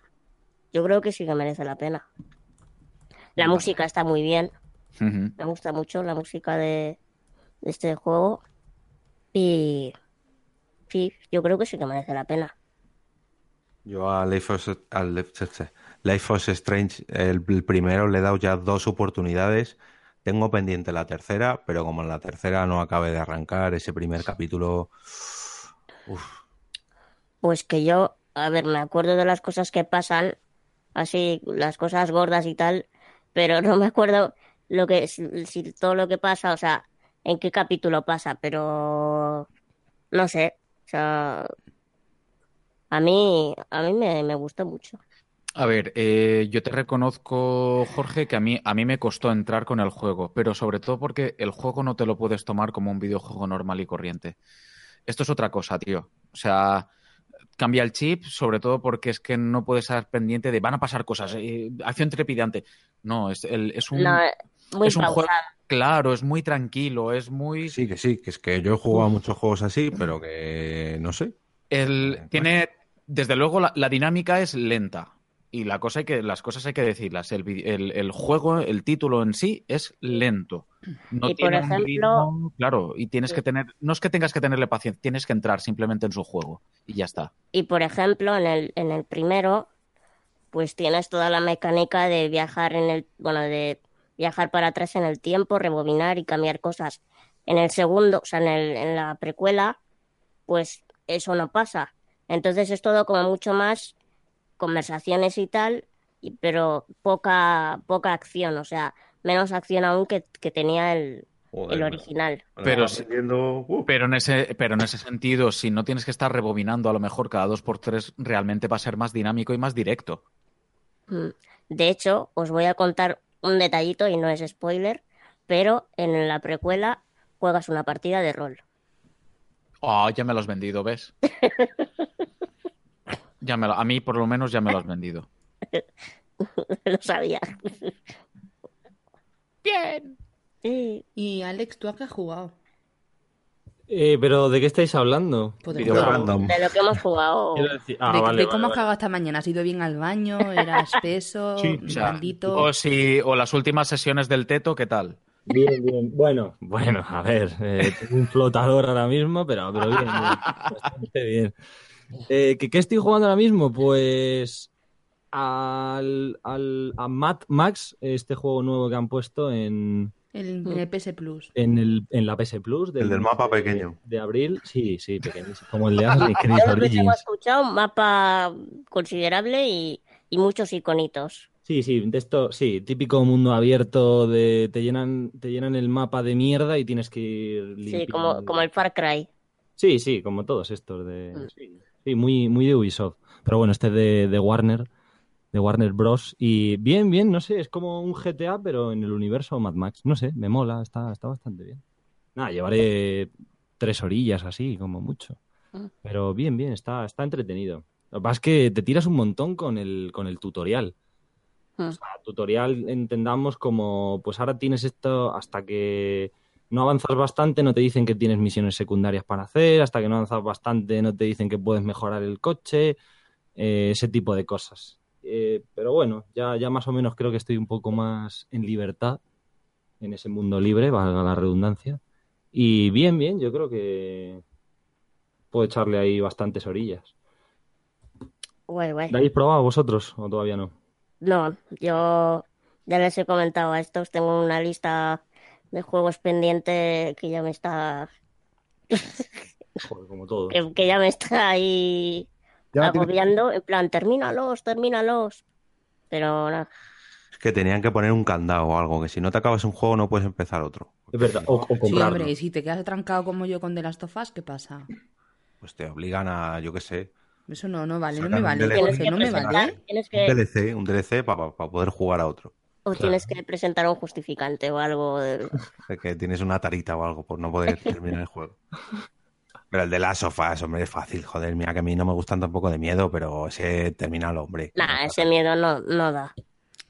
yo creo que sí que merece la pena. La música está muy bien, me gusta mucho la música de, de este juego y sí, yo creo que sí que merece la pena. Yo a Life of, Life- of Strange, el, el primero, le he dado ya dos oportunidades. Tengo pendiente la tercera, pero como en la tercera no acabe de arrancar ese primer capítulo, Pues que yo, a ver, me acuerdo de las cosas que pasan, así, las cosas gordas y tal, pero no me acuerdo lo que, si, si todo lo que pasa, o sea, en qué capítulo pasa, pero no sé, o sea, a mí, a mí me, me gustó mucho. A ver, eh, yo te reconozco, Jorge, que a mí, a mí me costó entrar con el juego, pero sobre todo porque el juego no te lo puedes tomar como un videojuego normal y corriente. Esto es otra cosa, tío. O sea, cambia el chip, sobre todo porque es que no puedes estar pendiente de van a pasar cosas, eh, acción trepidante. No, es, el, es un, No, muy es un juego, pausado. claro, es muy tranquilo, es muy... Sí, que sí, que es que yo he jugado a muchos juegos así, pero que no sé. El, tiene, desde luego, la, la dinámica es lenta. Y la cosa hay que, las cosas hay que decirlas. El, el- el juego, el título en sí es lento. No Y por tiene un ejemplo- ritmo- claro, y tienes Sí. que tener, no es que tengas que tenerle paciencia, tienes que entrar simplemente en su juego y ya está. Y por ejemplo, en el, en el primero, pues tienes toda la mecánica de viajar en el, bueno, de viajar para atrás en el tiempo, rebobinar y cambiar cosas. En el segundo, o sea, en el, en la precuela, pues eso no pasa. Entonces es todo como mucho más conversaciones y tal, y- pero poca, poca acción, o sea, menos acción aún que, que tenía el, Joder, el original. Pero uh. Pero en ese, pero en ese sentido, si no tienes que estar rebobinando a lo mejor cada dos por tres, realmente va a ser más dinámico y más directo. Mm. De hecho, os voy a contar un detallito y no es spoiler, pero en la precuela juegas una partida de rol. Ah, ya me lo has vendido, ¿ves? Ya me lo- a mí por lo menos ya me lo has vendido. Lo sabía. Bien. Y Alex, ¿tú a qué has jugado? Eh, pero ¿de qué estáis hablando? Pues juego. Random. De lo que hemos jugado. Decir- ah, de, vale, de vale, cómo has vale. cagado esta mañana. ¿Has ido bien al baño? ¿Era espeso? O sea, ¿Blandito? o, si, o las últimas sesiones del teto, ¿qué tal? Bien, bien. Bueno, bueno, a ver, eh, tengo un flotador ahora mismo, pero, pero bien, bien, bastante bien. Eh, ¿qué, qué estoy jugando ahora mismo? Pues al, al, a Mad Max, este juego nuevo que han puesto en, El, en el PS Plus. en, el, en la PS Plus. El del mapa pequeño. De abril, sí, sí, pequeñísimo. Como el de Assassin's Creed Origins. escuchado, un mapa considerable y, y muchos iconitos. Sí, sí, de esto, sí, típico mundo abierto de te llenan, te llenan el mapa de mierda y tienes que ir Sí, limpiando. como, como el Far Cry. Sí, sí, como todos estos de. Mm. Sí, sí, muy, muy de Ubisoft. Pero bueno, este de, de Warner, de Warner Bros. Y bien, bien, no sé, es como un GTA, pero en el universo Mad Max. No sé, me mola, está, está bastante bien. Nada, llevaré tres orillas así, como mucho. Mm. Pero bien, bien, está, está entretenido. Lo que pasa es que te tiras un montón con el, con el tutorial. Mm. O sea, tutorial entendamos como, pues ahora tienes esto hasta que no avanzas bastante, no te dicen que tienes misiones secundarias para hacer, hasta que no avanzas bastante no te dicen que puedes mejorar el coche, eh, ese tipo de cosas. Eh, pero bueno, ya, ya más o menos creo que estoy un poco más en libertad, en ese mundo libre, valga la redundancia. Y bien, bien, yo creo que puedo echarle ahí bastantes orillas. Guay, guay. ¿La habéis probado vosotros o todavía no? No, yo ya les he comentado a estos, tengo una lista de juegos pendiente que ya me está, Joder, como todo. que, que ya me está ahí Ya tienes- agobiando, en plan, termínalos, termínalos. Pero nada, Es que tenían que poner un candado o algo, que si no te acabas un juego no puedes empezar otro. Es verdad, o, o Sí, hombre, y si te quedas atrancado como yo con The Last of Us, ¿qué pasa? Pues te obligan a, yo qué sé, Eso no, no vale, no me vale, DLC. no me vale. un DLC, un DLC para poder jugar a otro. O tienes que presentar un justificante o algo. de- que tienes una tarita o algo por no poder terminar el juego. Pero el de las sofás, hombre, es fácil, joder, mira que a mí no me gustan tampoco de miedo, pero ese terminalo, hombre. Nah, ese miedo no, no da.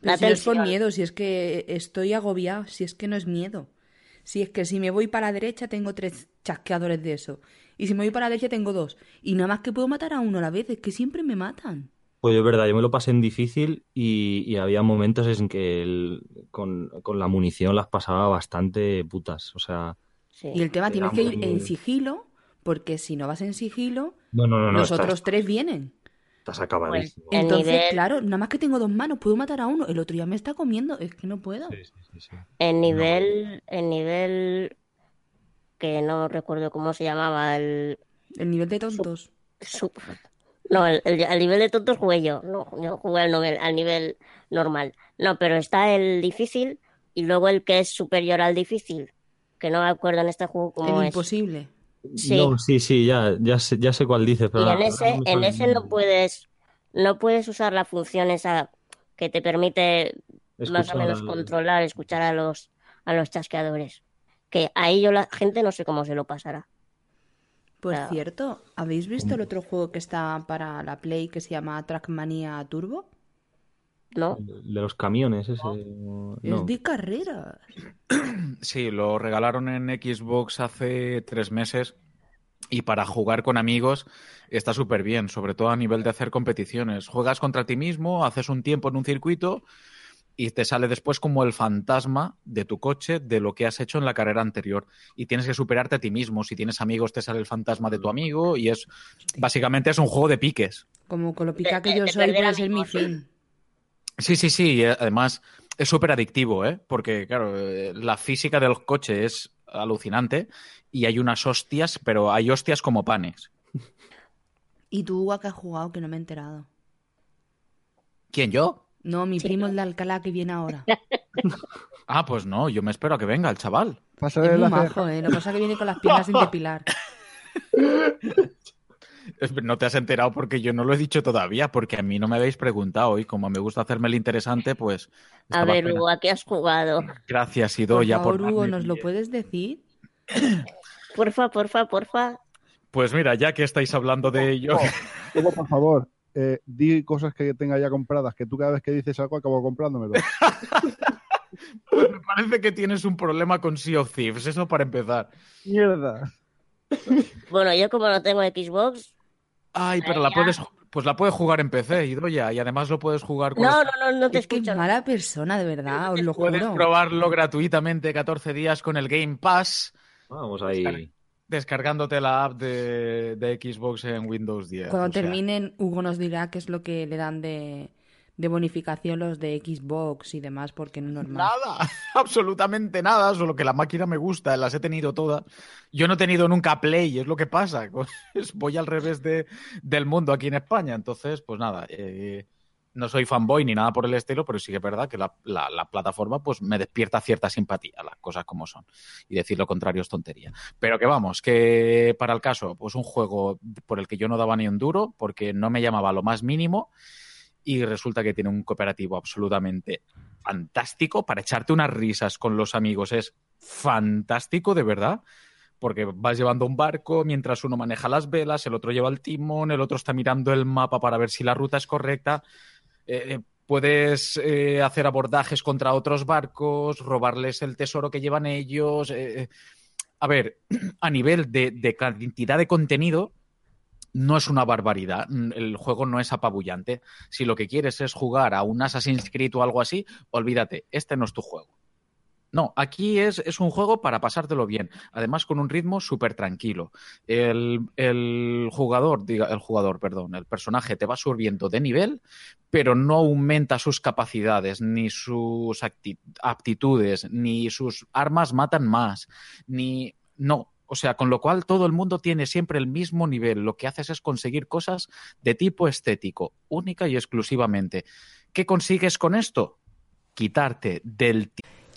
La si no es por miedo, si es que estoy agobiado, si es que no es miedo. Si es que si me voy para la derecha tengo tres chasqueadores de eso. Y si me voy para la derecha tengo dos. Y nada más que puedo matar a uno a la vez, es que siempre me matan. Pues es verdad, yo me lo pasé en difícil y, y había momentos en que el- con, con la munición las pasaba bastante putas. O sea, Sí. Y el tema Era tienes que ir muy- en sigilo, porque si no vas en sigilo, no, no, no, no, los estás, otros tres vienen. estás acabadísimo. El Entonces, nivel- claro, nada más que tengo dos manos, puedo matar a uno, el otro ya me está comiendo, es que no puedo. Sí, sí, sí, sí. El nivel, el nivel que no recuerdo cómo se llamaba, el, El nivel de tontos. Su- No, el, el- al nivel de tontos jugué yo. No, yo jugué al nivel, al nivel normal. No, pero está el difícil y luego el que es superior al difícil. Que no me acuerdo en este juego cómo El es. imposible. Sí. No, sí, sí, ya, ya, sé, ya sé cuál dices, pero Y en ese, no en ese no puedes, no puedes usar la función esa que te permite más o Escuchar menos al- controlar, escuchar a los, a los chasqueadores. Que ahí yo la gente no sé cómo se lo pasará. Por cierto, ¿habéis visto el otro juego que está para la Play que se llama Trackmania Turbo? ¿No? De los camiones, ese. No. Es de carreras. Sí, lo regalaron en Xbox hace tres meses y para jugar con amigos está súper bien, sobre todo a nivel de hacer competiciones. Juegas contra ti mismo, haces un tiempo en un circuito y te sale después como el fantasma de tu coche de lo que has hecho en la carrera anterior y tienes que superarte a ti mismo. Si tienes amigos te sale el fantasma de tu amigo y es básicamente es un juego de piques. Como con lo pica que yo soy, puede ser mi fin. Sí, sí, sí. y, eh, Además, es súper adictivo, ¿eh? Porque, claro, eh, la física del coche es alucinante y hay unas hostias, pero hay hostias como panes. ¿Y tú a qué has jugado que no me he enterado? ¿Quién, yo? No, mi Sí. primo el de Alcalá que viene ahora. Ah, pues no, yo me espero a que venga el chaval. Pásale Es muy la majo, ¿eh? Lo que pasa es que viene con las piernas sin depilar. Es- No te has enterado porque yo no lo he dicho todavía, porque a mí no me habéis preguntado y como me gusta hacerme el interesante, pues... A ver, Hugo, ¿a qué has jugado? Gracias, Por Idoya, favor, por Hugo, ¿nos lo puedes decir? Porfa, porfa, porfa. Pues mira, ya que estáis hablando de ello... Hugo, por favor, eh, di cosas que tenga ya compradas, que tú cada vez que dices algo acabo comprándomelo. Pues me parece que tienes un problema con Sea of Thieves, eso para empezar. Mierda. Bueno, yo como no tengo Xbox, Ay, pero la ya. puedes, pues la puedes jugar en PC, Idoya, y además lo puedes jugar con no, no, no, no te Es que escucho. mala persona, de verdad, os lo Puedes juro. probarlo gratuitamente 14 días con el Game Pass, Vamos ahí. Descargándote la app de, de Xbox en Windows 10. Cuando o sea, terminen, Hugo nos dirá qué es lo que le dan de, de bonificación los de Xbox y demás, porque no es normal. Nada, absolutamente nada, solo que la máquina me gusta, las he tenido todas. Yo no he tenido nunca Play, es lo que pasa. Voy al revés de, del mundo aquí en España, entonces, pues nada, eh, no soy fanboy ni nada por el estilo, pero sí que es verdad que la, la- la plataforma pues me despierta cierta simpatía, las cosas como son. Y decir lo contrario es tontería. Pero que vamos, que para el caso, pues un juego por el que yo no daba ni un duro, porque no me llamaba lo más mínimo, y resulta que tiene un cooperativo absolutamente fantástico para echarte unas risas con los amigos. Es fantástico, de verdad. Porque vas llevando un barco mientras uno maneja las velas, el otro lleva el timón, el otro está mirando el mapa para ver si la ruta es correcta. Eh, eh, puedes eh, hacer abordajes contra otros barcos, robarles el tesoro que llevan ellos. A ver, a nivel de, de cantidad de contenido, no es una barbaridad. Mm, El juego no es apabullante. Si lo que quieres es jugar a un Assassin's Creed o algo así, olvídate, este no es tu juego. No, aquí es, es un juego para pasártelo bien. Además, con un ritmo súper tranquilo. El, el jugador, diga, el jugador, perdón, el personaje te va subiendo de nivel, pero no aumenta sus capacidades, ni sus aptitudes, ni sus armas matan más, ni. No. O sea, con lo cual todo el mundo tiene siempre el mismo nivel. Lo que haces es conseguir cosas de tipo estético, única y exclusivamente. ¿Qué consigues con esto? Quitarte del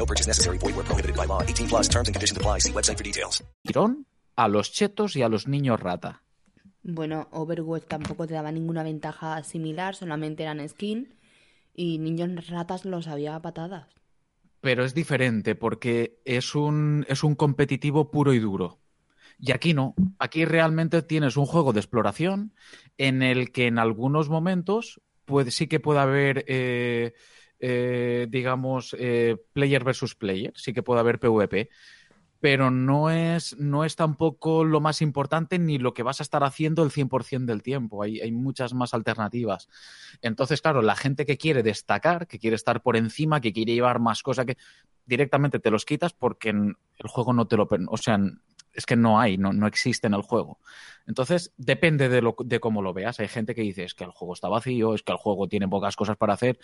No purchase necessary. Void where prohibited by law. 18 plus terms and conditions apply. See website for details. Tirón a los chetos y a los niños rata. Bueno, Overwatch tampoco te daba ninguna ventaja similar, solamente eran skin y niños ratas los había a patadas. Pero es diferente porque es un, es un competitivo puro y duro. Y aquí no. Aquí realmente tienes un juego de exploración en el que en algunos momentos puede, sí que puede haber, eh, eh, digamos, eh, player versus player, sí que puede haber PvP, pero no es, no es tampoco lo más importante ni lo que vas a estar haciendo el 100% del tiempo. Hay, hay muchas más alternativas. Entonces, claro, la gente que quiere destacar, que quiere estar por encima, que quiere llevar más cosas, que directamente te los quitas porque el juego no te lo... O sea, es que no hay, no, no existe en el juego. Entonces, depende de, lo, de cómo lo veas. Hay gente que dice es que el juego está vacío, es que el juego tiene pocas cosas para hacer.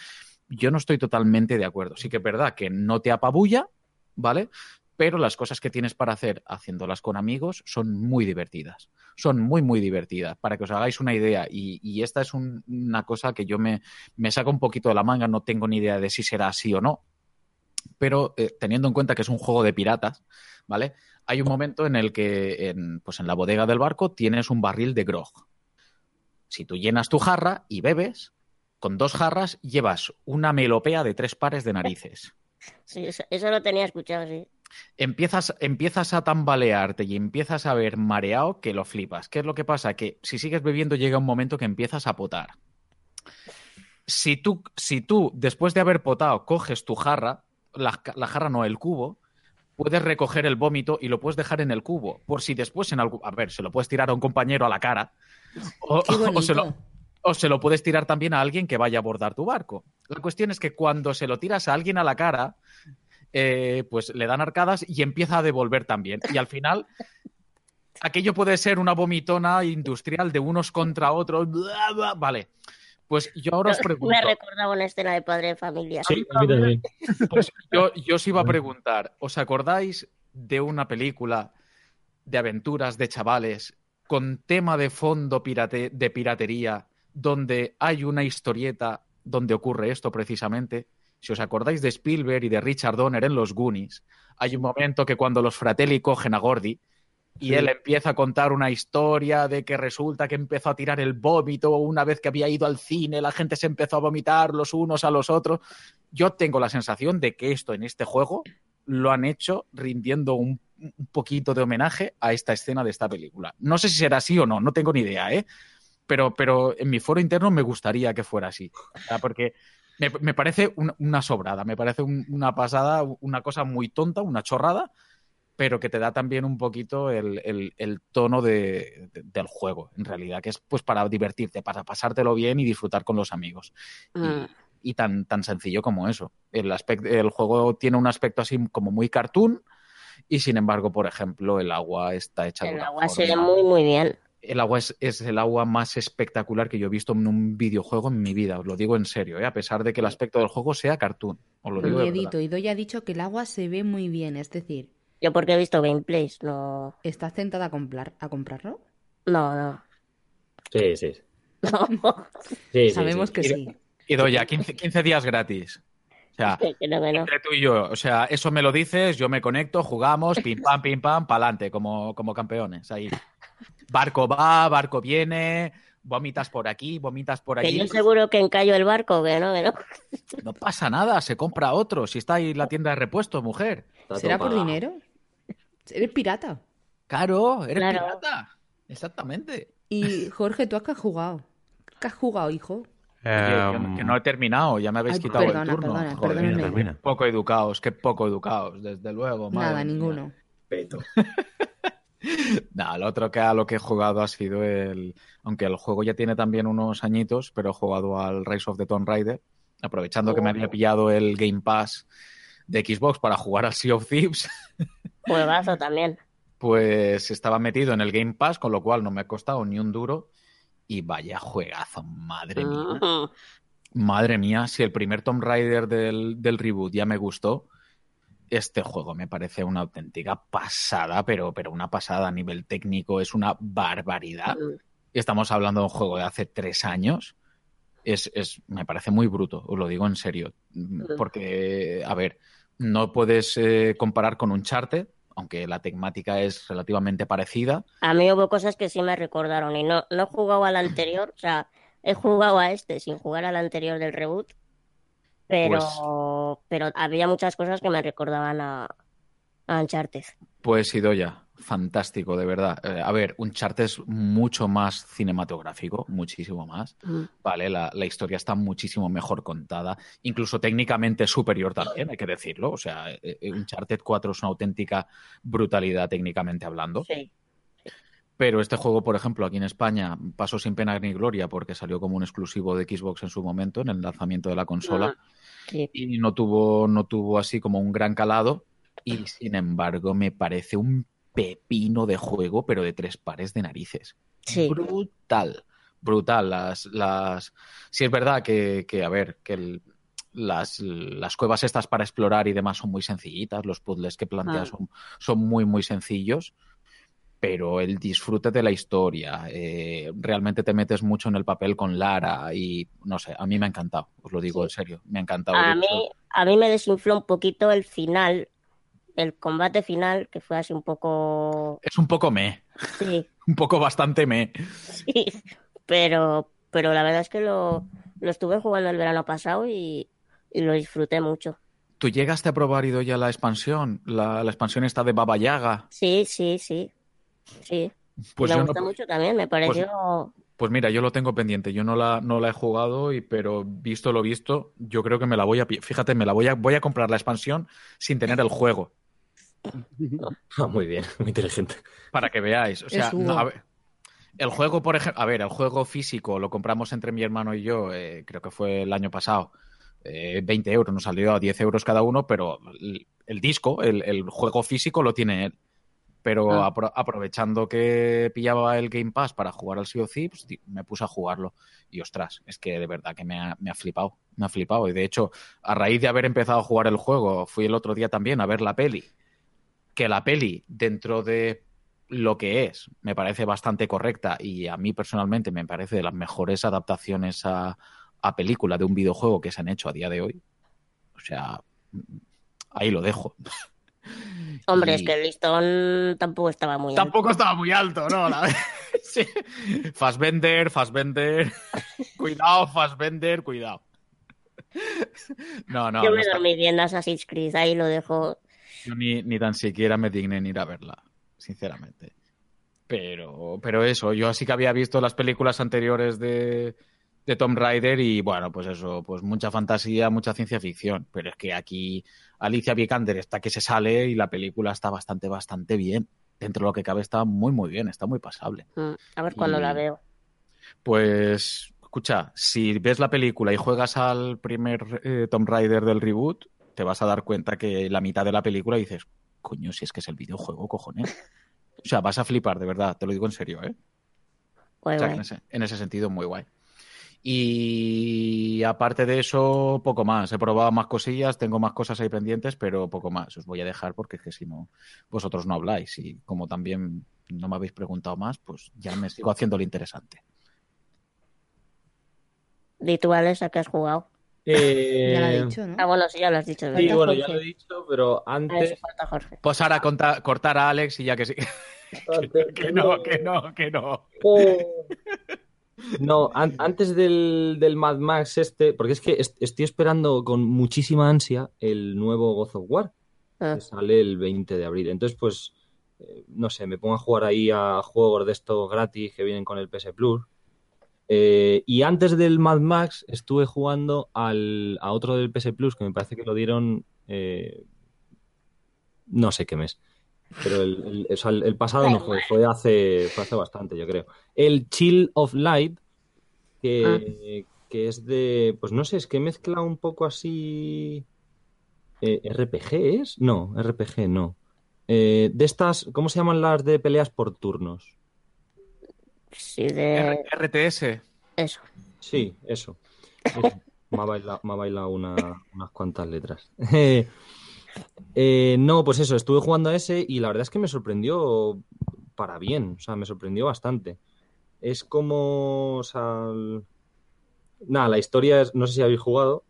Yo no estoy totalmente de acuerdo. Sí que es verdad que no te apabulla, ¿vale? Pero las cosas que tienes para hacer haciéndolas con amigos son muy divertidas. Son muy, muy divertidas. Para que os hagáis una idea. Y, esta es un- una cosa que yo me, me saco un poquito de la manga. No tengo ni idea de si será así o no. Pero eh, teniendo en cuenta que es un juego de piratas, ¿vale? Hay un momento en el que en, pues en la bodega del barco tienes un barril de grog. Si tú llenas tu jarra y bebes, con dos jarras llevas una melopea de tres pares de narices. Sí, eso, eso lo tenía escuchado, sí. Empiezas, empiezas a tambalearte y empiezas a ver mareado que lo flipas. ¿Qué es lo que pasa? Que si sigues bebiendo llega un momento que empiezas a potar. Si tú, si tú después de haber potado, coges tu jarra, la, la jarra no, el cubo, puedes recoger el vómito y lo puedes dejar en el cubo. Por si después en algún... A ver, se lo puedes tirar a un compañero a la cara. O, o se lo. O se lo puedes tirar también a alguien que vaya a abordar tu barco. La cuestión es que cuando se lo tiras a alguien a la cara, eh, pues le dan arcadas y empieza a devolver también. Y al final, aquello puede ser una vomitona industrial de unos contra otros. Bla, bla. Vale. Pues yo ahora os pregunto. Me recordaba una escena de padre de familia. Sí, a mí también. Pues yo, yo os iba a preguntar, ¿os acordáis de una película de aventuras de chavales con tema de fondo pirate- de piratería donde hay una historieta donde ocurre esto precisamente? Si os acordáis de Spielberg y de Richard Donner en Los Goonies, hay un momento que cuando los Fratelli cogen a Gordy y Sí. él empieza a contar una historia de que resulta que empezó a tirar el vómito una vez que había ido al cine, la gente se empezó a vomitar los unos a los otros. Yo tengo la sensación de que esto en este juego lo han hecho rindiendo un, un poquito de homenaje a esta escena de esta película. No sé si será así o no, no tengo ni idea, ¿eh? Pero, pero en mi foro interno me gustaría que fuera así. Sea, porque me, me parece un- una sobrada, me parece un- una pasada, una cosa muy tonta, una chorrada, pero que te da también un poquito el, el- el tono de- de- del juego, en realidad, que es pues para divertirte, para pasártelo bien y disfrutar con los amigos. Mm. Y tan, tan sencillo como eso. El, aspecto, el juego tiene un aspecto así como muy cartoon y sin embargo, por ejemplo, el agua está hecha de El una agua se ve forma- muy, muy bien. El agua es, es el agua más espectacular que yo he visto en un videojuego en mi vida, os lo digo en serio, ¿eh? a pesar de que el aspecto del juego sea cartoon. Os lo digo. Miedito, y Doy ha dicho que el agua se ve muy bien, es decir, Yo porque he visto gameplays, no... ¿estás tentada a, comprar, a comprarlo? No, no. Sí, sí. No, Sí, sí, Sabemos sí. que sí. Y doy ya 15, 15 días gratis. O sea, entre tú y yo, o sea, eso me lo dices, yo me conecto, jugamos, pim pam, pim pam, pa'lante, como, como campeones. Ahí. Barco va, barco viene, vomitas por aquí, vomitas por Que allí. yo seguro que encallo el barco, que no, que no. No pasa nada, se compra otro. Si está ahí la tienda de repuestos, mujer. Está ¿Será por dinero? ¿Eres pirata? Claro, eres Claro. pirata. Exactamente. Y Jorge, ¿tú a qué has jugado? ¿Qué has jugado, hijo? Oye, que, que no he terminado, ya me habéis Ay, quitado perdona, el turno. perdona, Joder, perdóname. termina. Poco educados, qué poco educados, desde luego. madre Nada, mía. ninguno. Peto. Nada, lo otro que a lo que he jugado ha sido el. Aunque el juego ya tiene también unos añitos, pero he jugado al Rise of the Tomb Raider, aprovechando que me había pillado el Game Pass de Xbox para jugar al Sea of Thieves. Juegazo también. Pues estaba metido en el Game Pass, con lo cual no me ha costado ni un duro. Y vaya juegazo, madre mía. Madre mía, si el primer Tomb Raider del, del reboot ya me gustó, este juego me parece una auténtica pasada, pero, pero una pasada a nivel técnico, es una barbaridad. Mm. Estamos hablando de un juego de hace tres años. Es, es, me parece muy bruto, os lo digo en serio. Porque, a ver, no puedes eh, comparar con Uncharted, aunque la temática es relativamente parecida. A mí hubo cosas que sí me recordaron y no, no he jugado al anterior, o sea, he jugado a este sin jugar al anterior del reboot, pero, Pues- pero había muchas cosas que me recordaban a, a Uncharted. Pues Idoya, fantástico, de verdad. Eh, a ver, Uncharted es mucho más cinematográfico, muchísimo más. Mm. Vale, la, la historia está muchísimo mejor contada, incluso técnicamente superior también, hay que decirlo. O sea, eh, eh, Uncharted 4 es una auténtica brutalidad técnicamente hablando. Sí. Pero este juego, por ejemplo, aquí en España pasó sin pena ni gloria porque salió como un exclusivo de Xbox en su momento, en el lanzamiento de la consola, Ah, y no tuvo, no tuvo así como un gran calado. Y sin embargo, me parece un pepino de juego, pero de tres pares de narices. Sí. Brutal. Brutal. Las, las... Sí, es verdad que, que, a ver, que el- las, las cuevas estas para explorar y demás son muy sencillitas, los puzzles que planteas Ah. son, son muy, muy sencillos, pero el disfrute de la historia, eh, realmente te metes mucho en el papel con Lara y no sé, a mí me ha encantado, os lo digo en serio, me ha encantado. A mí, a mí me desinfló un poquito el final, el combate final, que fue así un poco... es un poco me, Sí, un poco bastante me. sí, pero, pero la verdad es que lo, lo estuve jugando el verano pasado y, y lo disfruté mucho. ¿Tú llegaste a probar ido ya la expansión? La, la expansión está de Baba Yaga. Sí, sí, sí, sí. Pues me no- gustó mucho también, me pareció... Pues mira, yo lo tengo pendiente. Yo no la, no la he jugado, y, pero visto lo visto, yo creo que me la voy a... Fíjate, me la voy a, voy a comprar la expansión sin tener el juego, Ah, muy bien, muy inteligente. para que veáis. O sea, Es Hugo. no, a ver, el juego, por ejemplo, a ver, el juego físico lo compramos entre mi hermano y yo, eh, creo que fue el año pasado. eh, 20 euros, nos salió a 10 euros cada uno, pero el, el disco, el, el juego físico lo tiene él. Pero Ah. apro- aprovechando que pillaba el Game Pass para jugar al Sea of Thieves, me puse a jugarlo. Y ostras, es que de verdad que me ha, me ha flipado. Me ha flipado. Y de hecho, a raíz de haber empezado a jugar el juego, fui el otro día también a ver la peli. Que la peli, dentro de lo que es, me parece bastante correcta y a mí personalmente me parece de las mejores adaptaciones a, a película de un videojuego que se han hecho a día de hoy. O sea, ahí lo dejo. Hombre, Y- es que el listón tampoco estaba muy alto. Tampoco estaba muy alto, ¿no? La... sí. Fassbender, Fassbender. cuidado, Fassbender, cuidado. No, no, Yo no me está- dormí viendo Assassin's Creed, ahí lo dejo. yo ni, ni tan siquiera me digné en ir a verla, sinceramente. Pero, pero eso, yo sí que había visto las películas anteriores de, de Tomb Raider y bueno, pues eso, pues mucha fantasía, mucha ciencia ficción. Pero es que aquí Alicia Vikander está que se sale y la película está bastante, bastante bien. Dentro de lo que cabe está muy, muy bien, está muy pasable. Mm, A ver cuándo la veo. Pues, escucha, si ves la película y juegas al primer eh, Tomb Raider del reboot, te vas a dar cuenta que la mitad de la película dices, coño, si es que es el videojuego, cojones. O sea, vas a flipar, de verdad, te lo digo en serio, ¿eh? Guay, O sea, ese, en ese sentido, muy guay. Y aparte de eso, poco más. He probado más cosillas, tengo más cosas ahí pendientes, pero poco más. Os voy a dejar porque es que si no, vosotros no habláis. Y como también no me habéis preguntado más, pues ya me sigo haciendo lo interesante. Di tú, Alex, a qué has jugado. Eh, Ya lo he dicho, ¿no? Ah, bueno, sí, ya lo has dicho. Sí, ¿verdad? bueno, ya lo he dicho, pero antes... falta Jorge. Pues ahora conta- cortar a Alex y ya que sí. que no, que no, que no. No, an- antes del, del Mad Max este, porque es que est- estoy esperando con muchísima ansia el nuevo God of War, Ah. que sale el 20 de abril. Entonces, pues, eh, no sé, me pongo a jugar ahí a juegos de estos gratis que vienen con el PS Plus. Eh, y antes del Mad Max estuve jugando al, a otro del PS Plus que me parece que lo dieron eh, no sé qué mes. Pero el, el- o sea, el- el pasado no fue, fue hace, fue hace bastante, yo creo. El Chill of Light, que, que es de, pues no sé, es que mezcla un poco así... eh, ¿RPG es? No, RPG no. Eh, de estas, ¿cómo se llaman las de peleas por turnos? Sí, de... RTS. Eso. Sí, eso. Eso. me ha bailado, me ha bailado una- unas cuantas letras. Eh, no, pues eso, estuve jugando a ese y la verdad es que me sorprendió para bien, o sea, me sorprendió bastante. Es como, o sea, el- nada, la historia es, no sé si habéis jugado.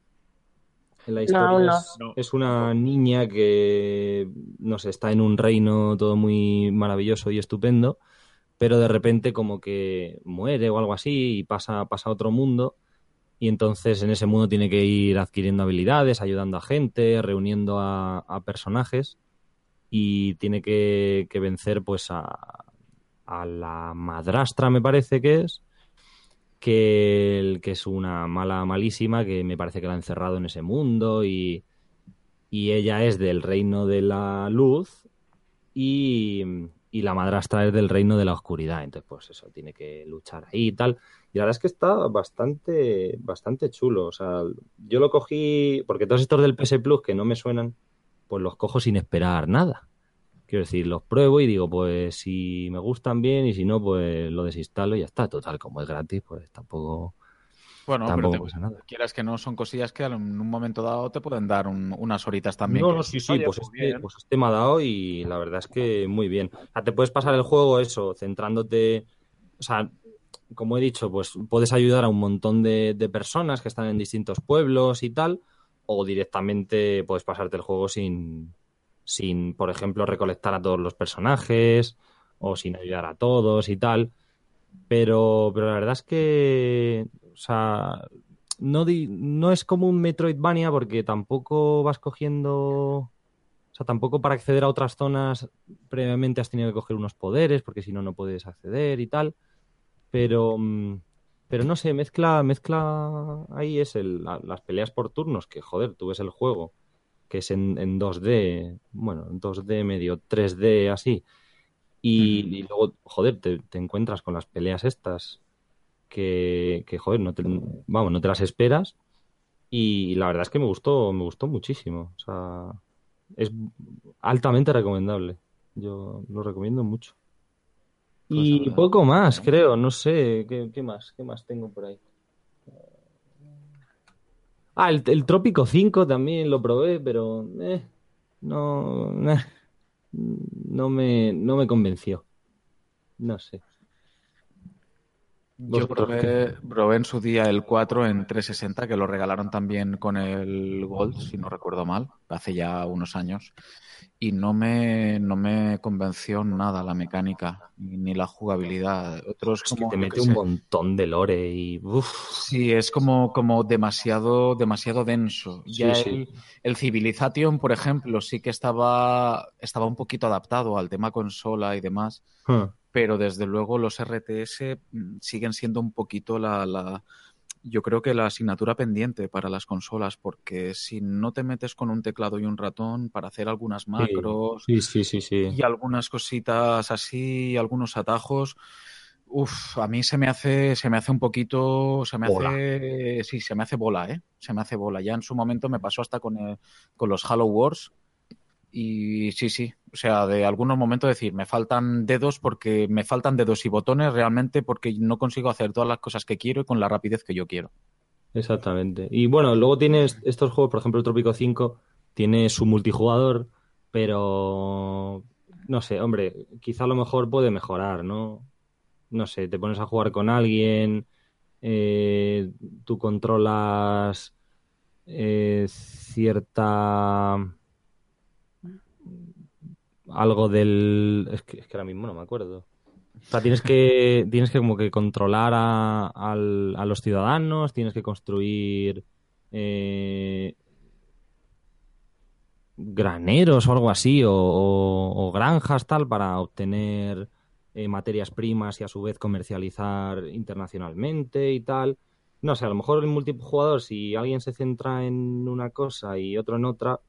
La historia no. es, es una niña que, no sé, está en un reino todo muy maravilloso y estupendo, pero de repente como que muere o algo así y pasa, pasa a otro mundo y entonces en ese mundo tiene que ir adquiriendo habilidades, ayudando a gente, reuniendo a, personajes y tiene que, vencer pues a, a la madrastra, me parece que es, que es una mala malísima, que me parece que la ha encerrado en ese mundo y, y ella es del reino de la luz y, y la madrastra es del reino de la oscuridad. Entonces, pues eso, tiene que luchar ahí y tal. Y la verdad es que está bastante, bastante chulo. O sea, yo lo cogí, porque todos estos del PS Plus que no me suenan, pues los cojo sin esperar nada. Quiero decir, los pruebo y digo, pues si me gustan bien y si no, pues lo desinstalo y ya está. Total, como es gratis, pues tampoco, Bueno, tampoco pero te- pasa nada. quieras que no, son cosillas que en un momento dado te pueden dar un- unas horitas también. No, no, sí, sí, "Oye, pues este, bien". pues este me ha dado y la verdad es que muy bien. O sea, te puedes pasar el juego eso, centrándote, o sea, como he dicho, pues puedes ayudar a un montón de, de personas que están en distintos pueblos y tal, o directamente puedes pasarte el juego sin, sin, por ejemplo, recolectar a todos los personajes o sin ayudar a todos y tal. Pero, pero la verdad es que, o sea, no, no es como un Metroidvania porque tampoco vas cogiendo, o sea, tampoco para acceder a otras zonas previamente has tenido que coger unos poderes porque si no, no puedes acceder y tal. Pero, mm, pero no sé, mezcla, mezcla ahí es el, la- las peleas por turnos, que joder, tú ves el juego, que es en, en 2D, bueno, en 2D medio 3D así, y, y luego, joder, te, te encuentras con las peleas estas que, que, joder, no te, vamos, no te las esperas. Y la verdad es que me gustó, me gustó muchísimo. O sea, es altamente recomendable. Yo lo recomiendo mucho. Y poco más, creo, no sé, ¿qué, qué más? ¿Qué más tengo por ahí? Ah, el, el Trópico 5 también lo probé, pero eh, no, eh, no me, no me convenció. No sé. Yo ¿Vosotros probé, probé en su día el 4 en 360, que lo regalaron también con el Gold, si no recuerdo mal, hace ya unos años. Y no me, no me convenció nada la mecánica ni la jugabilidad. Otros Es que como, te yo mete qué un sé. montón de lore y uf, Sí, es como, como demasiado, demasiado denso. Sí, Ya sí. el, el Civilization, por ejemplo, sí que estaba, estaba un poquito adaptado al tema consola y demás, Huh. Pero desde luego los RTS mm, siguen siendo un poquito la, la, yo creo que la asignatura pendiente para las consolas, porque si no te metes con un teclado y un ratón para hacer algunas macros Sí, sí, sí, sí. y algunas cositas así, algunos atajos. Uf, a mí se me hace, se me hace un poquito, se me Bola. hace, sí, se me hace bola, ¿eh? Se me hace bola. Ya en su momento me pasó hasta con, el- con los Halo Wars y sí, sí, o sea, de algunos momentos decir, me faltan dedos porque me faltan dedos y botones realmente porque no consigo hacer todas las cosas que quiero y con la rapidez que yo quiero. Exactamente. Y bueno, luego tienes estos juegos, por ejemplo, el Trópico 5 tiene su multijugador, pero no sé, hombre, quizá a lo mejor puede mejorar, ¿no? No sé, te pones a jugar con alguien, eh, tú controlas eh, cierta algo del es que, es que ahora mismo no me acuerdo. O sea, tienes que, tienes que como que controlar a, al- a los ciudadanos, tienes que construir eh, graneros o algo así, o, o- o granjas tal, para obtener eh, materias primas y a su vez comercializar internacionalmente y tal. No sé, a lo mejor el multijugador, si alguien se centra en una cosa y otro en otra,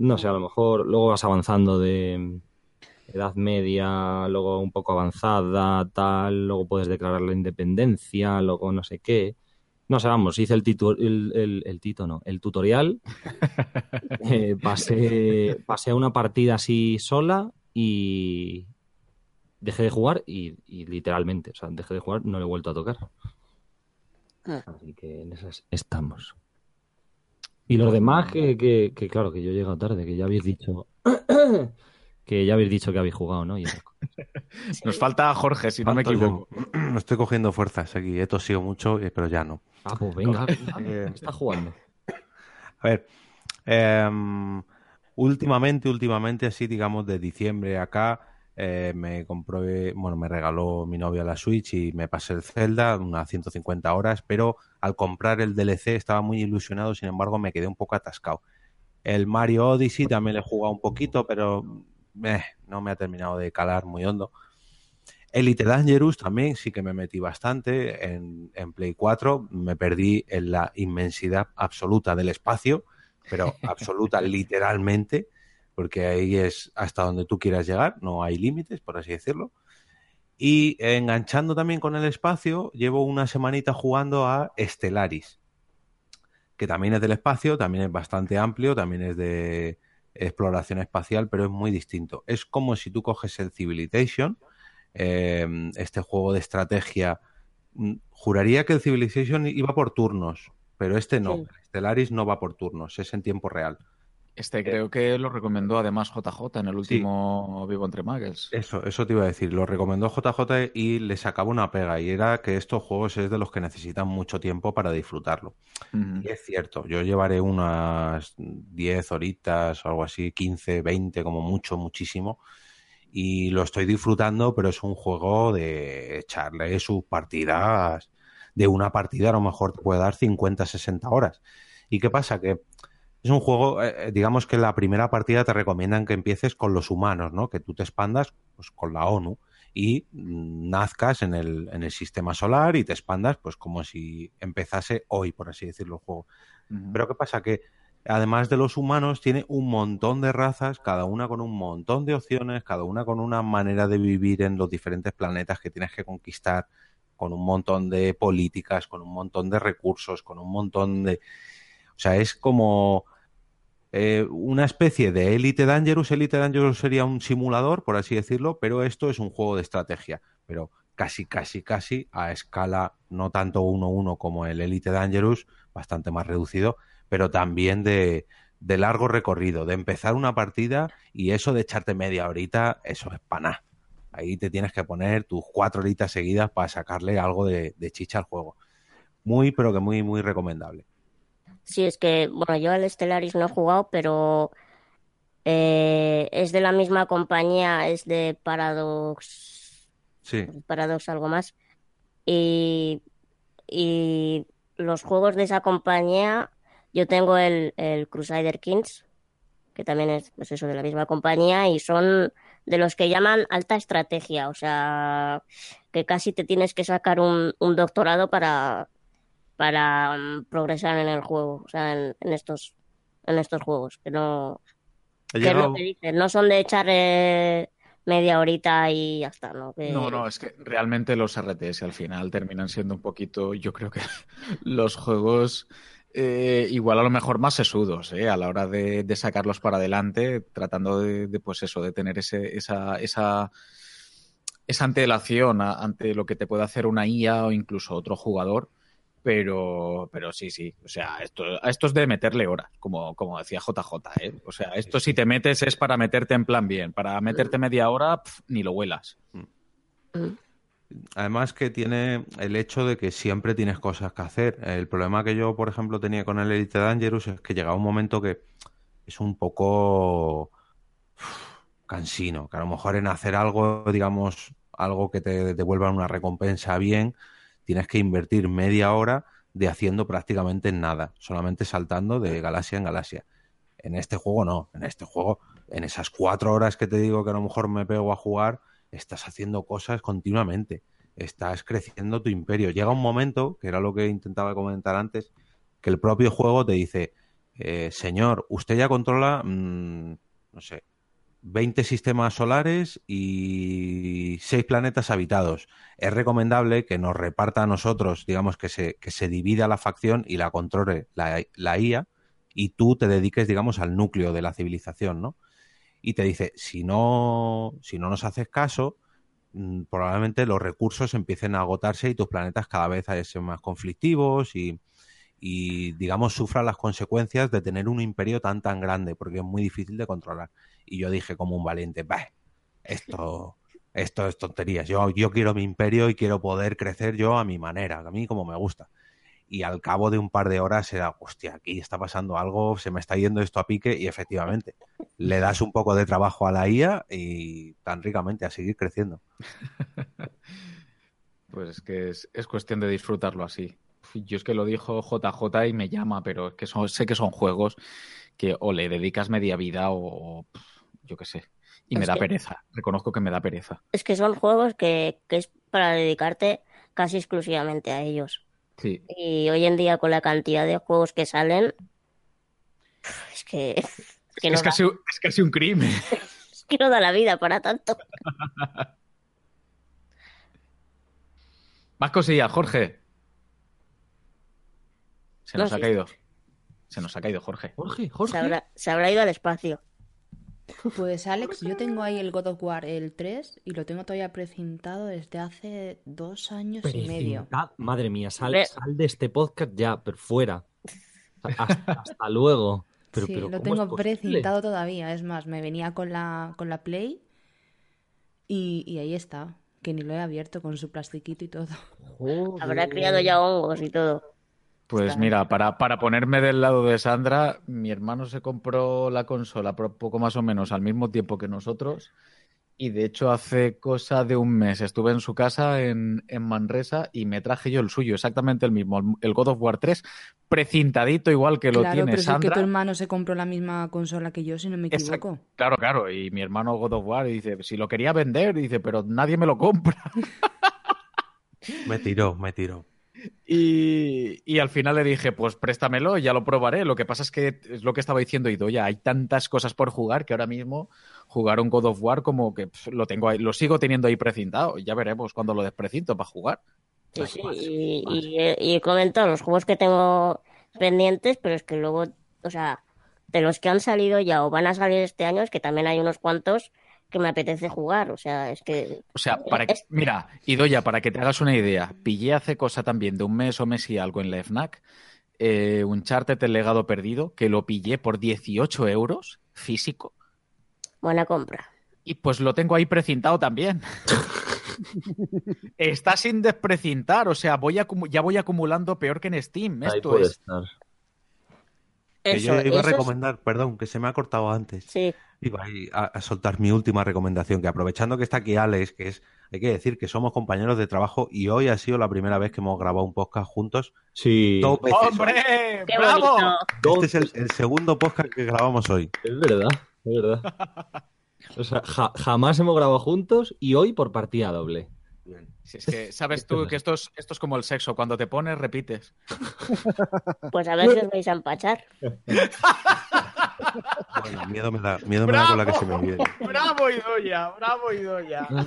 no sé, a lo mejor luego vas avanzando de edad media, luego un poco avanzada, tal, luego puedes declarar la independencia, luego no sé qué. No sé, vamos, hice el, titu- el, el- el tito, no, el tutorial. eh, pasé, una partida así sola y dejé de jugar y, y literalmente, o sea, dejé de jugar, no le he vuelto a tocar. Así que en esas estamos. Y los demás, que, que, que claro, que yo he llegado tarde, que ya habéis dicho que ya habéis dicho que habéis jugado, ¿no? Y. Nos falta Jorge, si no me Falto yo. equivoco. No estoy cogiendo fuerzas aquí, he tosido mucho, eh, pero ya no. Ah, pues venga, Eh, ¿qué está jugando? A ver, em, últimamente, últimamente, así digamos de diciembre acá, eh, me compré, bueno, me regaló mi novia la Switch y me pasé el Zelda, unas 150 horas, pero al comprar el DLC estaba muy ilusionado, sin embargo me quedé un poco atascado. El Mario Odyssey también le he jugado un poquito, pero eh, no me ha terminado de calar muy hondo. Elite Dangerous también sí que me metí bastante en, en Play 4. Me perdí en la inmensidad absoluta del espacio, pero absoluta literalmente, porque ahí es hasta donde tú quieras llegar, no hay límites, por así decirlo. Y enganchando también con el espacio, llevo una semanita jugando a Stellaris, que también es del espacio, también es bastante amplio, también es de exploración espacial, pero es muy distinto. Es como si tú coges el Civilization, eh, este juego de estrategia. mm, Juraría que el Civilization iba por turnos, pero este no. Sí. Stellaris no va por turnos, es en tiempo real. Este creo que lo recomendó además JJ en el último Vivo entre Muggles. Eso, eso te iba a decir. Lo recomendó JJ y le sacaba una pega, y era que estos juegos es de los que necesitan mucho tiempo para disfrutarlo. Y es cierto, yo llevaré unas 10 horitas o algo así, 15, 20 como mucho, muchísimo. Y lo estoy disfrutando, pero es un juego de echarle sus partidas. De una partida a lo mejor te puede dar 50, 60 horas. ¿Y qué pasa? Que es un juego, eh, eh, digamos que la primera partida te recomiendan que empieces con los humanos, ¿no? Que tú te expandas pues, con la ONU y mm, nazcas en el, en el sistema solar y te expandas pues como si empezase hoy, por así decirlo, el juego. Pero ¿qué pasa? Que además de los humanos tiene un montón de razas, cada una con un montón de opciones, cada una con una manera de vivir en los diferentes planetas que tienes que conquistar, con un montón de políticas, con un montón de recursos, con un montón de... O sea, es como eh, una especie de Elite Dangerous. Elite Dangerous sería un simulador, por así decirlo, pero esto es un juego de estrategia. Pero casi, casi, casi a escala no tanto 1-1 como el Elite Dangerous, bastante más reducido, pero también de, de largo recorrido, de empezar una partida y eso de echarte media horita, eso es paná. Ahí te tienes que poner tus cuatro horitas seguidas para sacarle algo de, de chicha al juego. Muy, pero que muy, muy recomendable. Sí, es que, bueno, yo al Stellaris no he jugado, pero eh, es de la misma compañía, es de Paradox, Sí, Paradox algo más. Y, y los juegos de esa compañía, yo tengo el, el Crusader Kings, que también es pues eso de la misma compañía, y son de los que llaman alta estrategia, o sea, que casi te tienes que sacar un, un doctorado para, para mm, progresar en el juego, o sea, en, en estos, en estos juegos, que no, que es lo llegado- que dicen, no son de echar eh, media horita y ya está, ¿no? Que- No, no, es que realmente los RTS al final terminan siendo un poquito, yo creo que los juegos eh, igual a lo mejor más sesudos, ¿eh? A la hora de, de sacarlos para adelante, tratando de, de, pues eso, de tener ese, esa, esa, esa antelación a- ante lo que te puede hacer una IA o incluso otro jugador. Pero, pero sí, sí. O sea, esto, a esto es de meterle horas, como, como decía JJ, ¿eh? O sea, esto si te metes es para meterte en plan bien. Para meterte media hora, pf, ni lo huelas. Además que tiene el hecho de que siempre tienes cosas que hacer. El problema que yo, por ejemplo, tenía con el Elite Dangerous es que llegaba un momento que es un poco cansino, que a lo mejor en hacer algo, digamos, algo que te devuelva una recompensa bien, tienes que invertir media hora de haciendo prácticamente nada, solamente saltando de galaxia en galaxia. En este juego no, en este juego, en esas cuatro horas que te digo que a lo mejor me pego a jugar, estás haciendo cosas continuamente, estás creciendo tu imperio. Llega un momento, que era lo que intentaba comentar antes, que el propio juego te dice, eh, señor, usted ya controla, mm, no sé, 20 sistemas solares y 6 planetas habitados. Es recomendable que nos reparta a nosotros, digamos, que se, que se divida la facción y la controle la, la IA y tú te dediques, digamos, al núcleo de la civilización, ¿no? Y te dice, si no, si no nos haces caso, mm, probablemente los recursos empiecen a agotarse y tus planetas cada vez sean más conflictivos y, y, digamos, sufran las consecuencias de tener un imperio tan, tan grande, porque es muy difícil de controlar. Y yo dije como un valiente, bah, esto, esto es tonterías. Yo, yo quiero mi imperio y quiero poder crecer yo a mi manera, a mí como me gusta. Y al cabo de un par de horas era, hostia, aquí está pasando algo, se me está yendo esto a pique y efectivamente le das un poco de trabajo a la IA y tan ricamente a seguir creciendo. Pues es que es, es cuestión de disfrutarlo así. Yo es que lo dijo JJ y me llama, pero es que sé que son juegos que o le dedicas media vida o, yo qué sé. Y me da que- pereza. Reconozco que me da pereza. Es que son juegos que, que es para dedicarte casi exclusivamente a ellos. Sí. Y hoy en día con la cantidad de juegos que salen, es que, es que, no, Es da, casi, es casi un crimen. es que no da la vida para tanto. Más cosillas, Jorge. Se No, nos ha sí. caído. Se nos ha caído, Jorge. Jorge, Se habrá, se habrá ido al espacio. Pues Alex, yo tengo ahí el God of War, el 3, y lo tengo todavía precintado desde hace dos años y medio. Madre mía, sal, de este podcast ya, pero fuera. Hasta, hasta luego. Pero, sí, pero lo ¿cómo es tengo precintado todavía. Es más, me venía con la, con la Play y, y ahí está. Que ni lo he abierto con su plastiquito y todo. Habrá criado ya hongos y todo. Pues mira, para, para ponerme del lado de Sandra, mi hermano se compró la consola poco más o menos al mismo tiempo que nosotros. Y de hecho, hace cosa de un mes estuve en su casa en, en Manresa y me traje yo el suyo, exactamente el mismo, el God of War 3, precintadito igual que lo claro, tiene pero si es que Sandra. tu hermano se compró la misma consola que yo, si no me Exacto. equivoco. Claro, claro. Y mi hermano God of War dice, si lo quería vender, dice, pero nadie me lo compra. Me tiró, me tiró. Y, y al final le dije, pues préstamelo, ya lo probaré. Lo que pasa es que es lo que estaba diciendo Idoya, hay tantas cosas por jugar que ahora mismo jugar un God of War como que lo tengo ahí, lo sigo teniendo ahí precintado. Ya veremos cuando lo desprecinto para jugar. Sí, sí, y, y y he comentado los juegos que tengo pendientes, pero es que luego, o sea, de los que han salido ya o van a salir este año, es que también hay unos cuantos que me apetece jugar. O sea, es que O sea, para que, mira, Idoya, para que te hagas una idea, pillé hace cosa también de un mes o mes y algo en la FNAC, eh, un charter el legado perdido, que lo pillé por 18 euros físico. buena compra. Y pues lo tengo ahí precintado también. Está sin desprecintar, o sea, voy ya voy acumulando peor que en Steam. Ahí Esto puede es. estar. Que Eso, yo iba a es- recomendar, perdón, que se me ha cortado antes. Sí, Iba a, a soltar mi última recomendación, que aprovechando que está aquí Alex, que es, hay que decir que somos compañeros de trabajo y hoy ha sido la primera vez que hemos grabado un podcast juntos. Sí, Dos veces. ¡Hombre! qué ¡Bravo! bonito. Este es el, el segundo podcast que grabamos hoy. es verdad, es verdad. O sea, ja- jamás hemos grabado juntos y hoy por partida doble. Si es que sabes tú que esto es, esto es como el sexo, cuando te pones, repites. Pues a ver si os vais a empachar. Bueno, miedo me da, miedo me da con la que se me viene. ¡Bravo, Idoya! ¡Bravo, Idoya!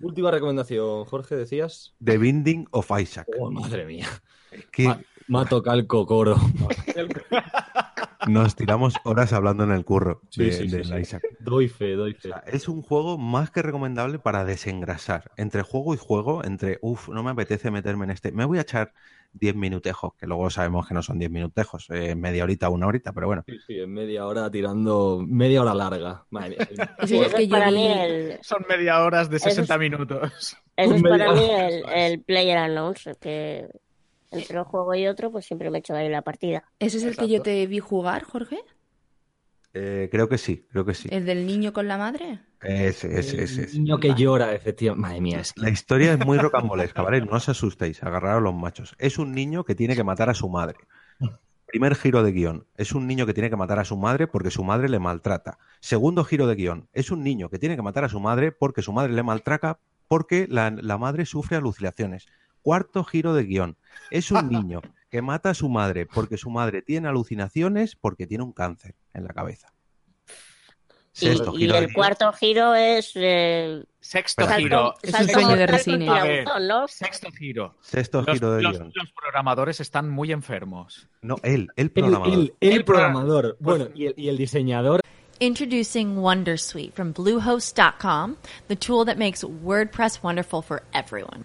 Última recomendación, Jorge, decías. The Binding of Isaac. Oh, madre mía. Que Ma- Me ha tocado el cocoro. Nos tiramos horas hablando en el curro Sí, de, sí, sí, del sí. Isaac. Doy fe, doy O fe. sea, es un juego más que recomendable para desengrasar. Entre juego y juego, entre, uff, no me apetece meterme en este. Me voy a echar 10 minutejos, que luego sabemos que no son 10 minutejos, eh, media horita, una horita, pero bueno. Sí, sí, en media hora tirando. Media hora larga. Madre mía. Eso Eso es que para mí el, Son media horas de Eso es- 60 minutos. eso es para mí el, el player announce, que entre un juego y otro, pues siempre me echo ahí la partida. ¿Ese es el que yo te vi jugar, Jorge? Eh, creo que sí, creo que sí. ¿El del niño con la madre? Ese, ese, ese, El ese. niño que llora, efectivamente. Madre mía, es que. La historia es muy rocambolesca, ¿vale? No os asustéis, agarraros los machos. Es un niño que tiene que matar a su madre. Primer giro de guion. Es un niño que tiene que matar a su madre porque su madre le maltrata. Segundo giro de guion. Es un niño que tiene que matar a su madre porque su madre le maltrata porque la, la madre sufre alucinaciones. Cuarto giro de guion. Es un niño que mata a su madre porque su madre tiene alucinaciones porque tiene un cáncer en la cabeza. Y, Sexto y giro de el cuarto giro es. Eh, Sexto salto- giro. Es un sueño de ¿no? Sexto giro. Sexto Los, giro de los- guion. los programadores están muy enfermos. No, él, el El, programador. el- el El programa- programador. Bueno, y el, y el diseñador. Introducing Wondersuite from Bluehost.com, the tool that makes WordPress wonderful for everyone.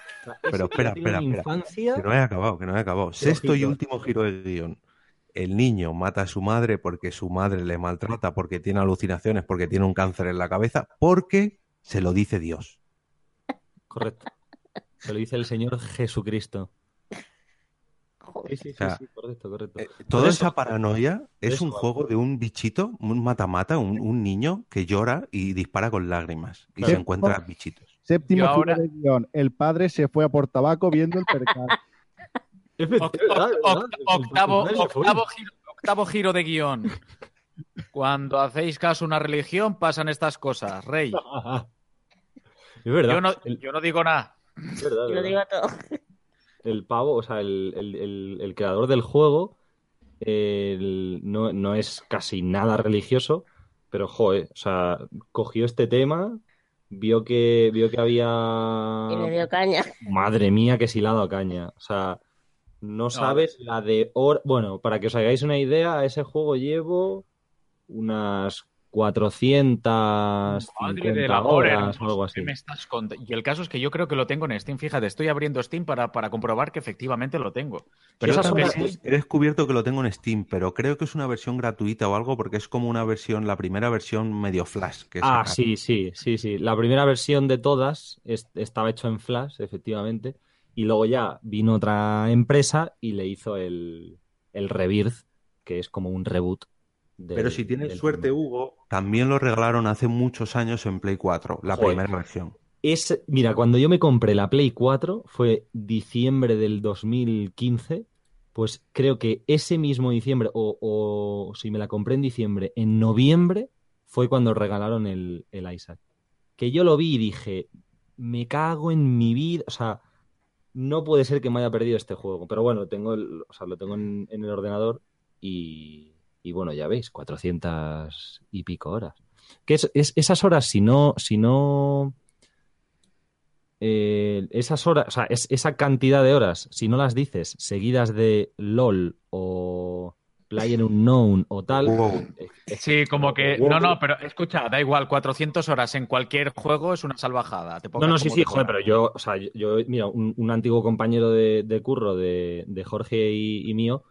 Pero espera, espera, espera. infancia. Que no he acabado, que no he acabado. Sexto y último giro del guion. El niño mata a su madre porque su madre le maltrata, porque tiene alucinaciones, porque tiene un cáncer en la cabeza, porque se lo dice Dios. Correcto. Se lo dice el Señor Jesucristo. Sí, sí, sí, O sea, sí, correcto, correcto. Eh, Toda eso- esa paranoia es eso un juego de un bichito, un mata-mata, un, un niño que llora y dispara con lágrimas y Claro. se encuentra bichitos. Séptimo ahora- de guion. El padre se fue a por tabaco viendo el percal. Octavo, giro, octavo giro de guion. Cuando hacéis caso a una religión, pasan estas cosas, rey. Es verdad. Yo no, el, yo no digo nada. es verdad, es Yo lo verdad. digo todo. el pavo, o sea, el, el- el- el creador del juego el- no, no es casi nada religioso, pero joder, o sea, cogió este tema, vio que, vio que había. Y le dio caña. Madre mía, que si le ha dado caña. O sea, no sabes la de hor- Bueno, para que os hagáis una idea, a ese juego llevo unas 450 Madre del amor horas o algo ¿qué así. me estás Y el caso es que yo creo que lo tengo en Steam. Fíjate, estoy abriendo Steam para, para comprobar que efectivamente lo tengo. Pero esas he descubierto que lo tengo en Steam, pero creo que es una versión gratuita o algo porque es como una versión, la primera versión medio flash. Que Ah, sí, sí, sí, sí. La primera versión de todas es- estaba hecho en Flash, efectivamente, y luego ya vino otra empresa y le hizo el, el Rebirth, que es como un reboot. Del- Pero si tienes suerte. Hugo, también lo regalaron hace muchos años en Play 4, la Joder. primera versión. Es, mira, cuando yo me compré la Play 4, fue diciembre del 2015, pues creo que ese mismo diciembre, o, o si me la compré en diciembre, en noviembre fue cuando regalaron el, el Isaac. Que yo lo vi y dije, me cago en mi vida, o sea, no puede ser que me haya perdido este juego. Pero bueno, tengo el, o sea, lo tengo en, en el ordenador y, y bueno, ya veis, 400 y pico horas. Que es, es- esas horas, si no, si no eh, esas horas, o sea, es- esa cantidad de horas, si no las dices seguidas de LOL o Player Unknown o tal, eh, es- Sí, como que. Wow. No, no, pero escucha, da igual, 400 horas en cualquier juego es una salvajada. Te No, no, sí, sí, joder, pero yo, o sea, yo, yo- mira, un, un antiguo compañero de, de curro de, de Jorge y, y mío,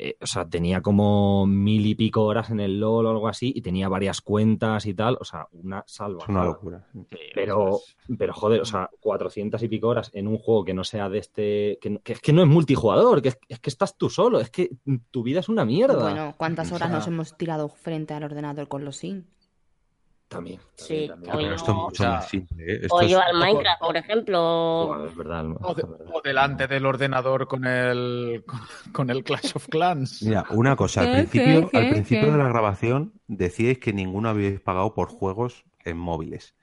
eh, o sea, tenía como mil y pico horas en el LOL o algo así y tenía varias cuentas y tal, o sea, una salva. Es una locura. Pero, pero joder, o sea, 400 y pico horas en un juego que no sea de este. que, es que no es multijugador, que es, es que estás tú solo, es que tu vida es una mierda. Bueno, ¿cuántas O horas sea, nos hemos tirado frente al ordenador con los Sims? También. Sí, también, o también. yo- Esto es mucho o sea, más simple. ¿eh? O Esto es- yo al Minecraft, por ejemplo. Es verdad. O, de- o delante del ordenador con el, con, con el Clash of Clans. Mira, una cosa, al ¿Qué, principio, al principio de la grabación decíais que ninguno habíais pagado por juegos en móviles.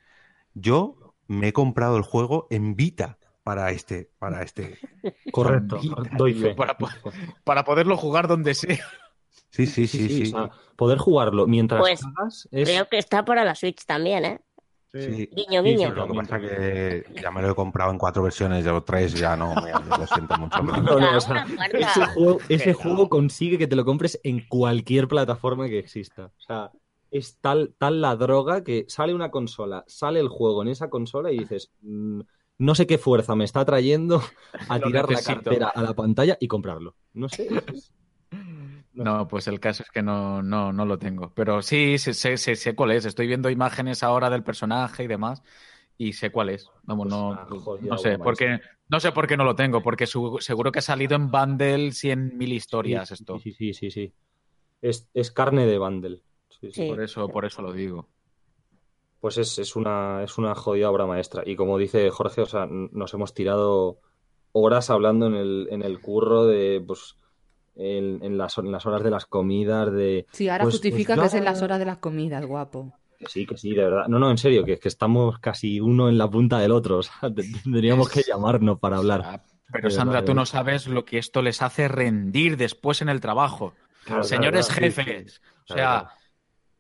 Yo me he comprado el juego en Vita para este, para este. Correcto, Vita, doy fe. Para, para poderlo jugar donde sea. Sí, sí, sí, sí. o sea, poder jugarlo mientras Pues, es... Creo que está para la Switch también, ¿eh? Sí. Guiño, Sí, guiño. sí, lo que pasa que ya me lo he comprado en cuatro versiones o tres, ya no, me, lo siento mucho. No, pero- no, Una o sea, cuarta. ese juego, ese juego consigue que te lo compres en cualquier plataforma que exista. O sea, es tal, tal la droga que sale una consola, sale el juego en esa consola y dices, "Mm, no sé qué fuerza me está trayendo a tirar la cartera a la pantalla y comprarlo. No sé. es- No, pues el caso es que no, no, no lo tengo. Pero sí, sé, sé, sé, sé cuál es. Estoy viendo imágenes ahora del personaje y demás. Y sé cuál es. Vamos, Pues no, no sé obra por qué, no sé por qué no lo tengo, porque su- seguro que ha salido en bundle 100.000 historias sí, esto. Sí, sí, sí, sí. Es, es carne de bundle. Sí. Por eso, por eso lo digo. Pues es, es una, es una jodida obra maestra. Y como dice Jorge, o sea, nos hemos tirado horas hablando en el, en el curro de, pues, en, en las, en las horas de las comidas, de... Sí, ahora pues- justifica pues que es en las horas de las comidas, guapo. Que sí, que sí, de verdad. No, no, en serio, que, que estamos casi uno en la punta del otro. O sea, te- tendríamos que llamarnos para hablar. Ah, Pero De Sandra, verdad, tú no sabes lo que esto les hace rendir después en el trabajo. Claro, Señores claro, claro, sí, jefes, sí. o sea, claro.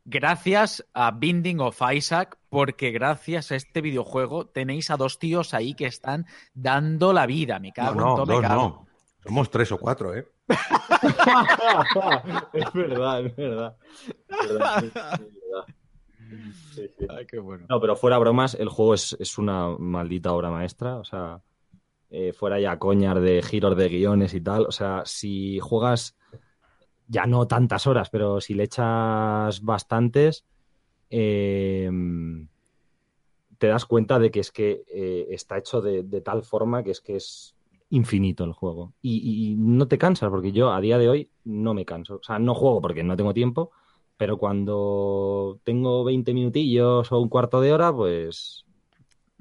gracias a Binding of Isaac, porque gracias a este videojuego tenéis a dos tíos ahí que están dando la vida. Me No, cago en no, todo, me dos cago. no. Somos tres o cuatro, ¿eh? Es verdad, es verdad. Es verdad, es verdad. Sí, sí. Ay, qué bueno. No, pero fuera bromas, el juego es, es una maldita obra maestra. O sea, eh, fuera ya coñar de giros de guiones y tal. O sea, si juegas ya no tantas horas, pero si le echas bastantes, eh, te das cuenta de que es que eh, está hecho de, de tal forma que es que es infinito el juego. Y, y no te cansas, porque yo a día de hoy no me canso. O sea, no juego porque no tengo tiempo, pero cuando tengo 20 minutillos o un cuarto de hora, pues...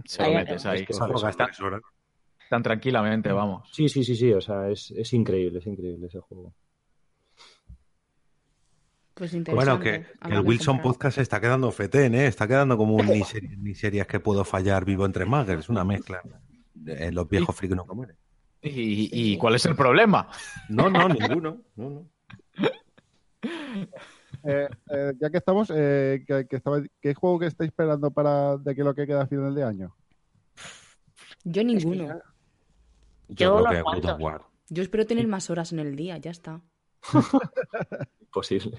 Se lo metes ahí. es que sales Juegas Tan, tres horas. tan tranquilamente, vamos. Sí, sí, sí, sí, o sea, es, es increíble, es increíble ese juego. Pues Bueno, interesante. que, el Wilson. Podcast está quedando fetén, ¿eh? Está quedando como un ni series, ni series que puedo fallar vivo entre magers, una mezcla. Eh, los viejos frikis no mueren. ¿Y, y cuál es el problema? No, no, ninguno. No, no. Eh, eh, ya que estamos, eh, que, que estaba- ¿qué juego que estáis esperando para de que lo que queda a final de año? Yo ninguno. Yo creo que of War. Yo espero tener más horas en el día, ya está. Posible.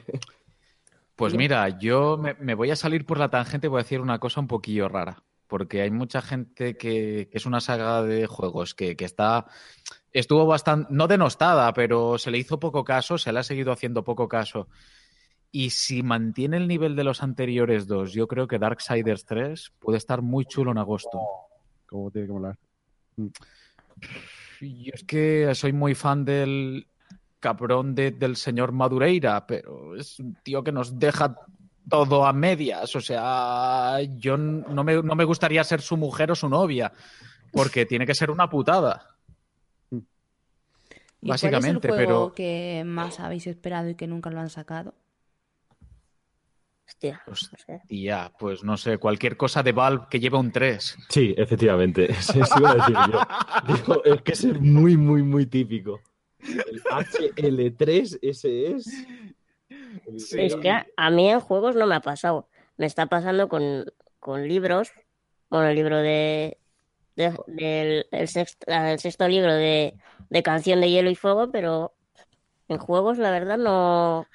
Pues mira, yo me, me voy a salir por la tangente y voy a decir una cosa un poquillo rara. Porque hay mucha gente que, que es una saga de juegos que, que está. Estuvo bastante. No denostada, pero se le hizo poco caso, se le ha seguido haciendo poco caso. Y si mantiene el nivel de los anteriores dos, yo creo que Darksiders 3 puede estar muy chulo en agosto. ¿Cómo tiene que molar? Mm. Yo es que soy muy fan del cabrón de- del señor Madureira, pero es un tío que nos deja todo a medias. O sea, yo no me, no me gustaría ser su mujer o su novia, porque tiene que ser una putada. ¿Y Básicamente, ¿cuál es el juego pero- que más habéis esperado y que nunca lo han sacado? Hostia, Pues, no sé. tía, pues no sé, cualquier cosa de Valve que lleve un 3. Sí, efectivamente. Eso iba a decir yo. Digo, es que es muy, muy, muy típico. El HL3, ese es. Es que a, a mí en juegos no me ha pasado. Me está pasando con, con libros. Bueno, el libro de, de- del el sexto, el sexto libro de, de Canción de Hielo y Fuego, pero en juegos la verdad no,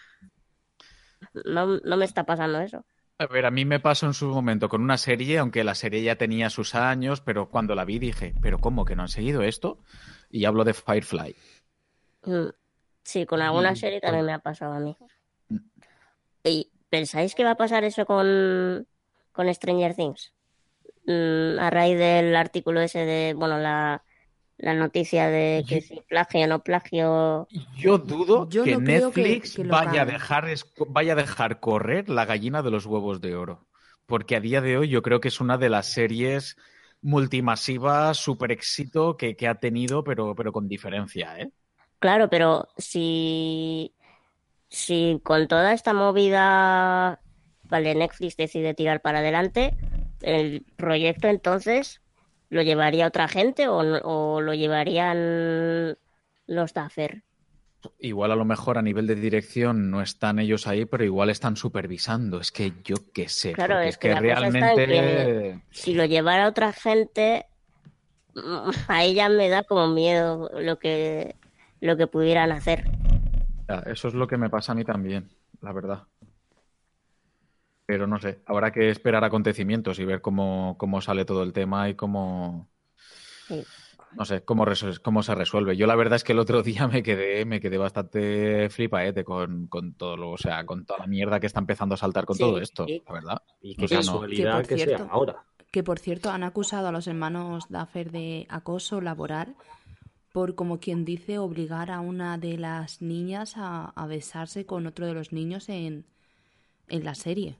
no, no me está pasando eso. A ver, a mí me pasó en su momento con una serie, aunque la serie ya tenía sus años, pero cuando la vi dije, ¿pero cómo que no han seguido esto? Y hablo de Firefly. Mm. Sí, con alguna Y- serie también me ha pasado a mí. ¿Y pensáis que va a pasar eso con, con Stranger Things? Mm, a raíz del artículo ese de, bueno, la, la noticia de que si plagio o no plagio. Yo dudo Yo que no creo que- Netflix que vaya, a dejar, vaya a dejar correr la gallina de los huevos de oro. porque a día de hoy yo creo que es una de las series multimasivas, super éxito que, que ha tenido, pero, pero con diferencia, ¿eh? Claro, pero si, si con toda esta movida, vale, Netflix decide tirar para adelante, el proyecto entonces lo llevaría otra gente o, o lo llevarían los Duffer. Igual a lo mejor a nivel de dirección no están ellos ahí, pero igual están supervisando. Es que yo qué sé. Claro, es que, realmente. que si lo llevara otra gente, a ella me da como miedo lo que, lo que pudieran hacer. Ya, Eso es lo que me pasa a mí también, la verdad. Pero no sé, habrá que esperar acontecimientos y ver cómo, cómo sale todo el tema y cómo, Sí. no sé, cómo, cómo se resuelve. Yo la verdad es que el otro día me quedé, me quedé bastante flipaete con, con todo lo, o sea, con toda la mierda que está empezando a saltar con Sí, todo esto, la verdad. Y O sea, no- que por cierto, que por cierto han acusado a los hermanos Duffer de acoso laboral por, como quien dice, obligar a una de las niñas a, a besarse con otro de los niños en, en la serie.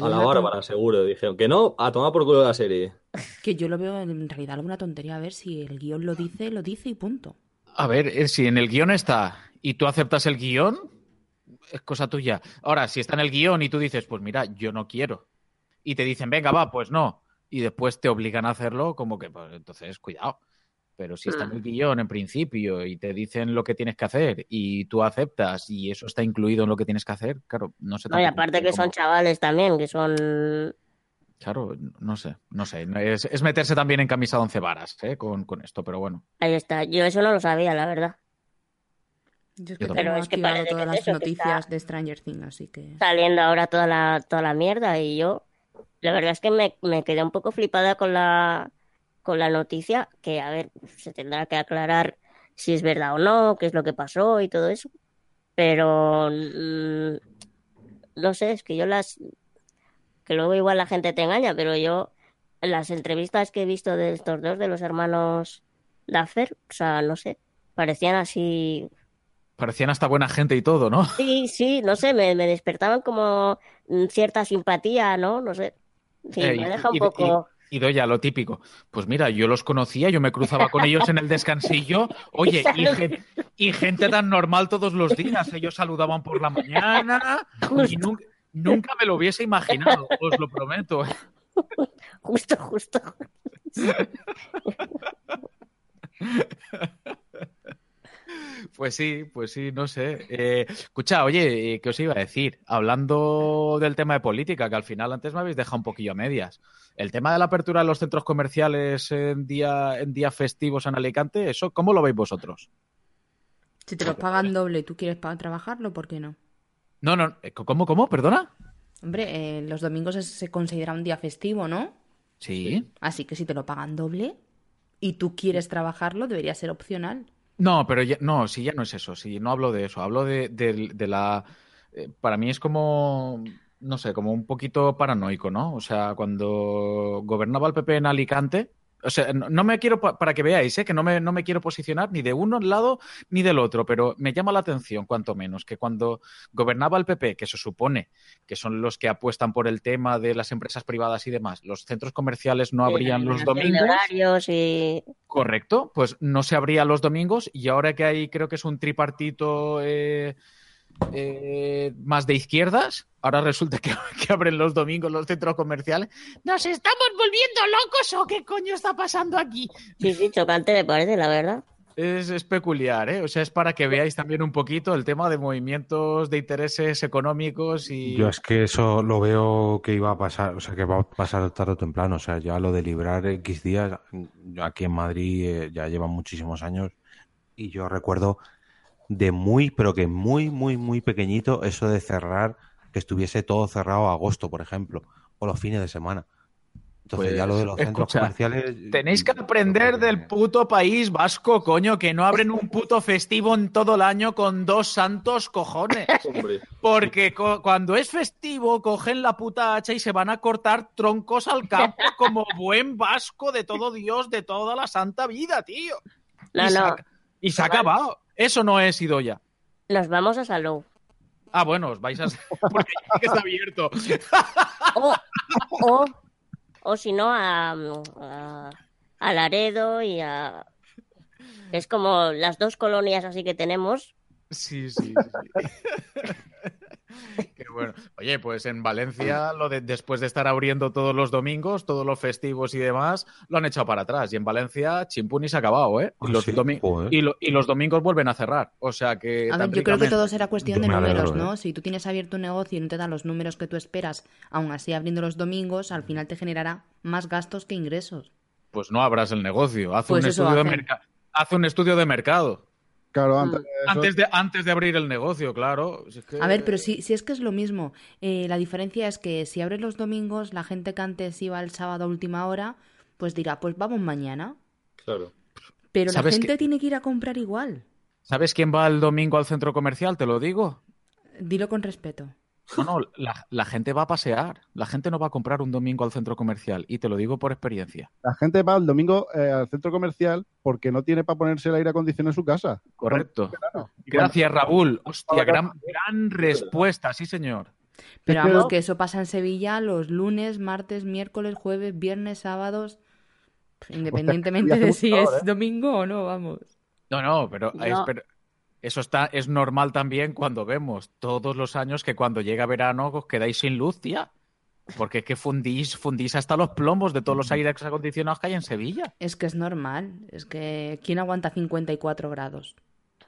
A la ton- Bárbara, seguro. Dijeron que no, a tomar por culo la serie. Que yo lo veo en realidad alguna tontería. A ver si el guion lo dice, lo dice y punto. A ver, eh, si en el guion está y tú aceptas el guion, es cosa tuya. Ahora, si está en el guion y tú dices, pues mira, yo no quiero, y te dicen, venga, va, pues no, y después te obligan a hacerlo, como que, pues entonces, cuidado. Pero si está en el guion en principio y te dicen lo que tienes que hacer y tú aceptas y eso está incluido en lo que tienes que hacer, claro, no sé No, y aparte que cómo- son chavales también, que son... Claro, no sé, no sé. Es, es meterse también en camisa de once varas ¿eh? con, con esto, pero bueno. Ahí está. Yo eso no lo sabía, la verdad. Yo es Yo que tampoco. tengo es que todas que las eso, noticias de Stranger Things, así que... Saliendo ahora toda la, toda la mierda y yo... La verdad es que me, me quedé un poco flipada con la, con la noticia, que a ver, se tendrá que aclarar si es verdad o no, qué es lo que pasó y todo eso. Pero... mm, no sé, es que yo las... Que luego igual la gente te engaña, pero yo las entrevistas que he visto de estos dos, de los hermanos Duffer, o sea, no sé, parecían así Parecían hasta buena gente y todo, ¿no? Sí, sí, no sé, me, me despertaban como mm, cierta simpatía, ¿no? No sé. Sí, Eh, me deja un y- poco. Y, y doy a lo típico. Pues mira, yo los conocía, yo me cruzaba con ellos en el descansillo. Oye, y, gen- y gente tan normal todos los días. Ellos saludaban por la mañana y nun- nunca me lo hubiese imaginado, os lo prometo. Justo, justo. Pues sí, pues sí, no sé. Eh, escucha, oye, eh, ¿qué os iba a decir? Hablando del tema de política, que al final antes me habéis dejado un poquillo a medias. El tema de la apertura de los centros comerciales en día, en días festivos en Alicante, ¿eso cómo lo veis vosotros? Si te lo pagan doble y tú quieres trabajarlo, ¿por qué no? No, no, eh, ¿cómo, cómo? ¿Perdona? Hombre, eh, los domingos es- se considera un día festivo, ¿no? Sí. Así que si te lo pagan doble y tú quieres trabajarlo, debería ser opcional. No, pero ya, no, sí, ya no es eso, sí, no hablo de eso, hablo de, de- de la... eh, para mí es como, no sé, como un poquito paranoico, ¿no? O sea, cuando gobernaba el PP en Alicante, o sea, no, me quiero, pa- para que veáis, ¿eh? que no me, no me quiero posicionar ni de uno lado ni del otro, pero me llama la atención, cuanto menos, que cuando gobernaba el PP, que se supone que son los que apuestan por el tema de las empresas privadas y demás, los centros comerciales no abrían los domingos. horarios y... Correcto, pues no se abría los domingos y ahora que hay, creo que es un tripartito eh, eh, más de izquierdas, ahora resulta que, que abren los domingos los centros comerciales. ¿Nos estamos volviendo locos o qué coño está pasando aquí? Sí, sí, chocante me parece, la verdad. Es, es peculiar, ¿eh? O sea, es para que veáis también un poquito el tema de movimientos de intereses económicos y... Yo es que eso lo veo que iba a pasar, o sea, que va a pasar tarde o temprano. O sea, ya lo de librar X días, yo aquí en Madrid eh, ya llevan muchísimos años y yo recuerdo de muy, pero que muy, muy, muy pequeñito eso de cerrar, que estuviese todo cerrado a agosto, por ejemplo, o los fines de semana. Entonces ya lo de los centros Pues, escucha, comerciales... Tenéis que aprender del puto país vasco, coño, que no abren un puto festivo en todo el año con dos santos cojones. Porque co- cuando es festivo cogen la puta hacha y se van a cortar troncos al campo como buen vasco de todo Dios, de toda la santa vida, tío. No, y, se ha, y se ha acabado. Eso no es Idoya. Nos vamos a Salou. Ah, bueno, os vais a... Porque que está abierto. O, o, o si no, a, a, a Laredo y a... Es como las dos colonias así que tenemos. Sí, sí, sí. Bueno. Oye, pues en Valencia, lo de, después de estar abriendo todos los domingos, todos los festivos y demás, lo han echado para atrás. Y en Valencia, chimpún y se ha acabado, ¿eh? Y Ah, los, sí, domi- joder. y, lo- y los domingos vuelven a cerrar. O sea que. A ver, tan yo creo que todo será cuestión de números, alegro, ¿no? ¿eh? Si tú tienes abierto un negocio y no te dan los números que tú esperas, aún así abriendo los domingos, al final te generará más gastos que ingresos. Pues no abras el negocio. Haz, Pues un, estudio de hacen. merca- haz un estudio de mercado. Claro, antes, eso- Antes de, antes de abrir el negocio, claro. Si es que- A ver, pero si, si es que es lo mismo. Eh, la diferencia es que si abres los domingos, la gente que antes iba el sábado a última hora, pues dirá, pues vamos mañana. Claro. Pero la ¿Sabes gente tiene que ir a comprar igual. ¿Sabes quién va el domingo al centro comercial? Te lo digo. Dilo con respeto. No, no, la, la gente va a pasear. La gente no va a comprar un domingo al centro comercial. Y te lo digo por experiencia. la gente va el domingo eh, al centro comercial porque no tiene para ponerse el aire acondicionado en su casa. Correcto. Gracias, Raúl. Hostia, gran, gran respuesta, sí, señor. Pero vamos, que eso pasa en Sevilla los lunes, martes, miércoles, jueves, viernes, sábados. Independientemente de si es domingo o no, vamos. No, no, pero, No. es- pero eso está, es normal también cuando vemos todos los años que cuando llega verano os quedáis sin luz, tía. Porque es que fundís, fundís hasta los plomos de todos los aires acondicionados que hay en Sevilla. Es que es normal. Es que ¿quién aguanta 54 grados?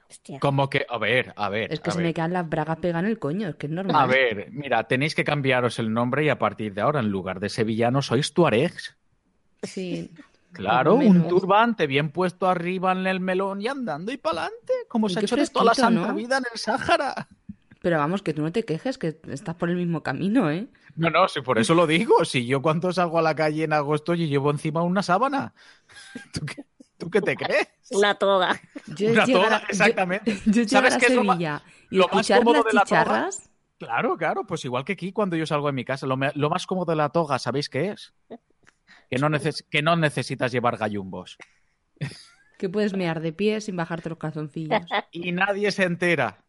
Hostia. Como que, a ver, a ver. Es que se ver. me quedan las bragas pegan el coño, es que es normal. A ver, mira, tenéis que cambiaros el nombre y a partir de ahora, en lugar de sevillanos, sois tuaregs. Sí. Claro, un turbante bien puesto arriba en el melón y andando y para adelante, como se ha hecho de toda la santa ¿no? vida en el Sáhara. Pero vamos, que tú no te quejes, que estás por el mismo camino, ¿eh? No, no, si por eso lo digo. Si yo cuando salgo a la calle en agosto y llevo encima una sábana. ¿Tú qué, tú qué te crees? Una toga. Yo Una llegar toga, yo- exactamente. Yo, llegar ¿Sabes a qué es lo y lo más cómodo las de la toga? chicharras, Claro, claro, pues igual que aquí cuando yo salgo de mi casa. Lo, me- lo más cómodo de la toga, ¿sabéis qué es? Que no, neces- que no necesitas llevar gallumbos. que puedes mear de pie sin bajarte los calzoncillos. Y nadie se entera.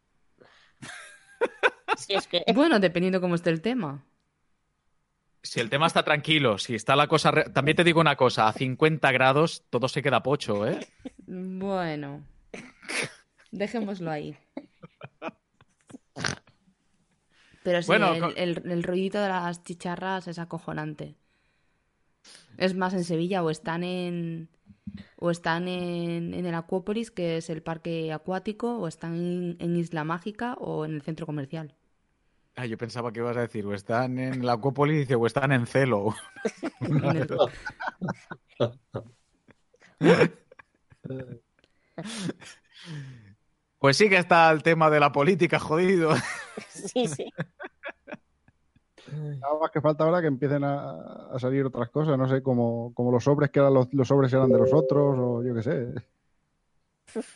Si es que Bueno, dependiendo cómo esté el tema. Si el tema está tranquilo, si está la cosa... re- También te digo una cosa, a 50 grados todo se queda pocho, ¿eh? Bueno, dejémoslo ahí. Pero sí, Bueno, el, co- el, el rollito de las chicharras es acojonante. Es más, en Sevilla o están en o están en, en el Acuópolis, que es el parque acuático, o están en, en Isla Mágica o en el centro comercial. Ah, yo pensaba que ibas a decir, o están en la Acuópolis dice, o están en celo. En el- Pues sí que está el tema de la política, jodido. sí, sí. Nada más que falta ahora que empiecen a, a salir otras cosas, no sé, como, como los sobres que eran los, los sobres eran de los otros, o yo qué sé.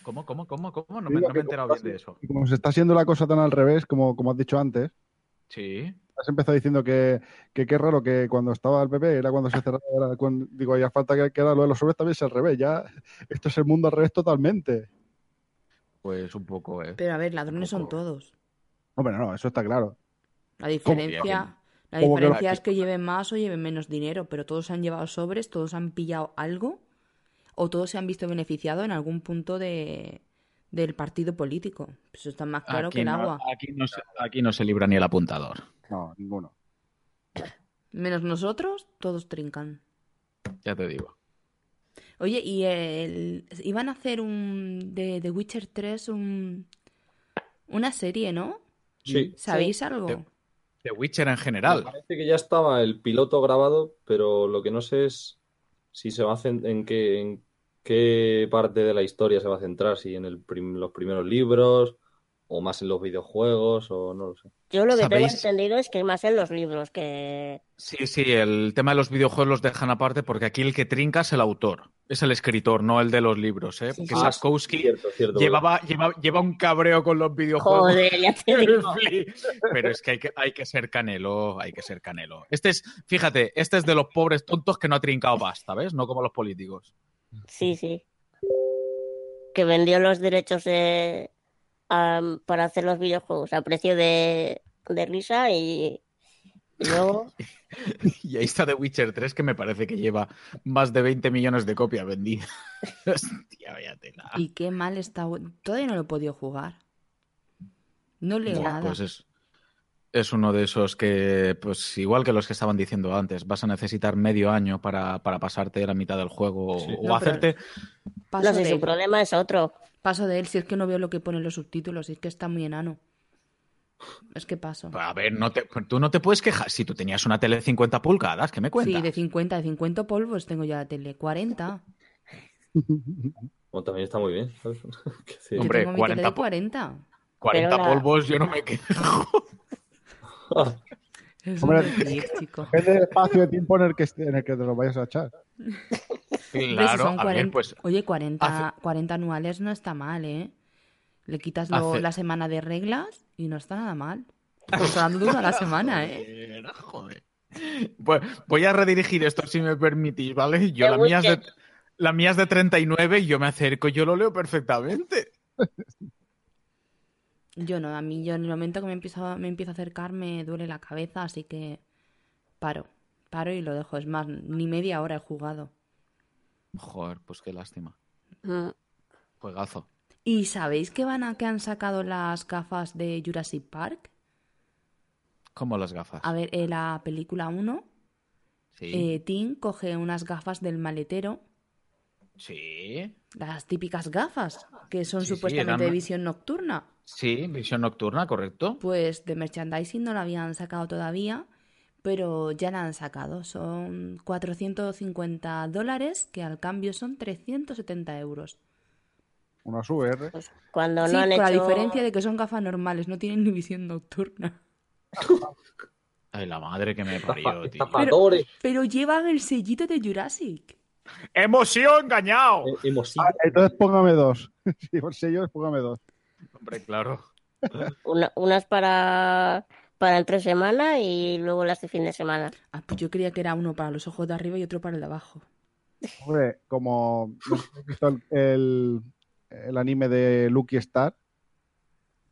¿Cómo, cómo, cómo, cómo? No me, no me he enterado bien de eso. Como se está haciendo la cosa tan al revés, como, como has dicho antes, Sí. has empezado diciendo que que qué raro que cuando estaba el PP era cuando se cerraba, era cuando- digo, ya falta que, que ahora lo de los sobres también sea al revés, ya esto es el mundo al revés totalmente. Pues un poco, ¿eh? Pero a ver, ladrones son todos. Hombre, no, eso está claro. La ¿Cómo? diferencia, la diferencia es que lleven más o lleven menos dinero, pero todos se han llevado sobres, todos han pillado algo o todos se han visto beneficiados en algún punto de, del partido político. Eso está más claro que el no, agua. aquí, no se, aquí no se libra ni el apuntador. No, ninguno. Menos nosotros, todos trincan. Ya te digo. Oye, y el, iban a hacer un de The Witcher 3 un, una serie, ¿no? Sí. ¿Sabéis algo? The Witcher en Me general. parece que ya estaba el piloto grabado, pero lo que no sé es si se va a en qué, en qué parte de la historia se va a centrar, si en el prim- los primeros libros o más en los videojuegos o no lo sé. Yo lo que tengo entendido es que más en los libros que... Sí, sí, el tema de los videojuegos los dejan aparte porque aquí el que trinca es el autor, es el escritor, no el de los libros, ¿eh? Sí, Porque sí. Sapkowski Cierto, cierto. llevaba, lleva, lleva un cabreo con los videojuegos. Joder, ya te digo. Pero es que hay, que hay que ser canelo, hay que ser canelo. Este es, fíjate, este es de los pobres tontos que no ha trincado basta, ¿ves? No como los políticos. Sí, sí. Que vendió los derechos de, am, para hacer los videojuegos a precio de, de risa y, y luego Y ahí está The Witcher 3, que me parece que lleva más de 20 millones de copias vendidas. Hostia, vaya tela. Y qué mal está. Todavía no lo he podido jugar. No leo nada. Pues es, es uno de esos que, pues igual que los que estaban diciendo antes, vas a necesitar medio año para, para pasarte la mitad del juego o- o No, pero- hacerte... Paso no sé, de su problema es otro. Paso de él si es que no veo lo que ponen los subtítulos, si es que está muy enano. Es que paso. A ver, no te, tú no te puedes quejar. Si tú tenías una tele de 50 pulgadas, ¿qué me cuentas? Sí, de 50, de 50 polvos tengo ya la tele. 40. Bueno, también está muy bien. ¿sabes? Sí. Hombre, tengo mi 40 tele de po- 40. 40 Pero la- polvos, yo no me quejo. Es Hombre. Depende del espacio de tiempo en el que, en el que te lo vayas a echar. Si Claro, son a ver, 40 pues Oye, 40, hace- 40 anuales no está mal, ¿eh? Le quitas lo- Hace- la semana de reglas y no está nada mal. Hablando de una a la semana, ¿eh? Joder, joder. Pues voy a redirigir esto si me permitís, ¿vale? Yo la mía, es de, la mía es de 39 y yo me acerco y yo lo leo perfectamente. Yo no, a mí yo en el momento que me empiezo, me empiezo a acercar me duele la cabeza, así que paro. Paro y lo dejo. Es más, ni media hora he jugado. Joder, pues qué lástima. Mm. Juegazo. ¿Y sabéis que van a que han sacado las gafas de Jurassic Park? Como las gafas. A ver, en la película 1, Sí. eh, Tim coge unas gafas del maletero, Sí. las típicas gafas, que son Sí, sí, supuestamente eran- de visión nocturna. Sí, visión nocturna, correcto. Pues de merchandising no la habían sacado todavía, pero ya la han sacado. Son 450 dólares, que al cambio son 370 euros. Unas VR. Pues cuando Sí, no han con la diferencia de que son gafas normales, no tienen ni visión nocturna. Ay, la madre que me parió, tío. Estafadores. Pero llevan el sellito de Jurassic. ¡Hemos sido engañados! Eh, Hemos sido- Ah, entonces póngame dos. Si por sellos, póngame dos. Hombre, claro. una- unas para para entre semana y luego las de fin de semana. Ah, pues yo creía que era uno para los ojos de arriba y otro para el de abajo. Hombre, como no sé si has visto el, el- el anime de Lucky Star,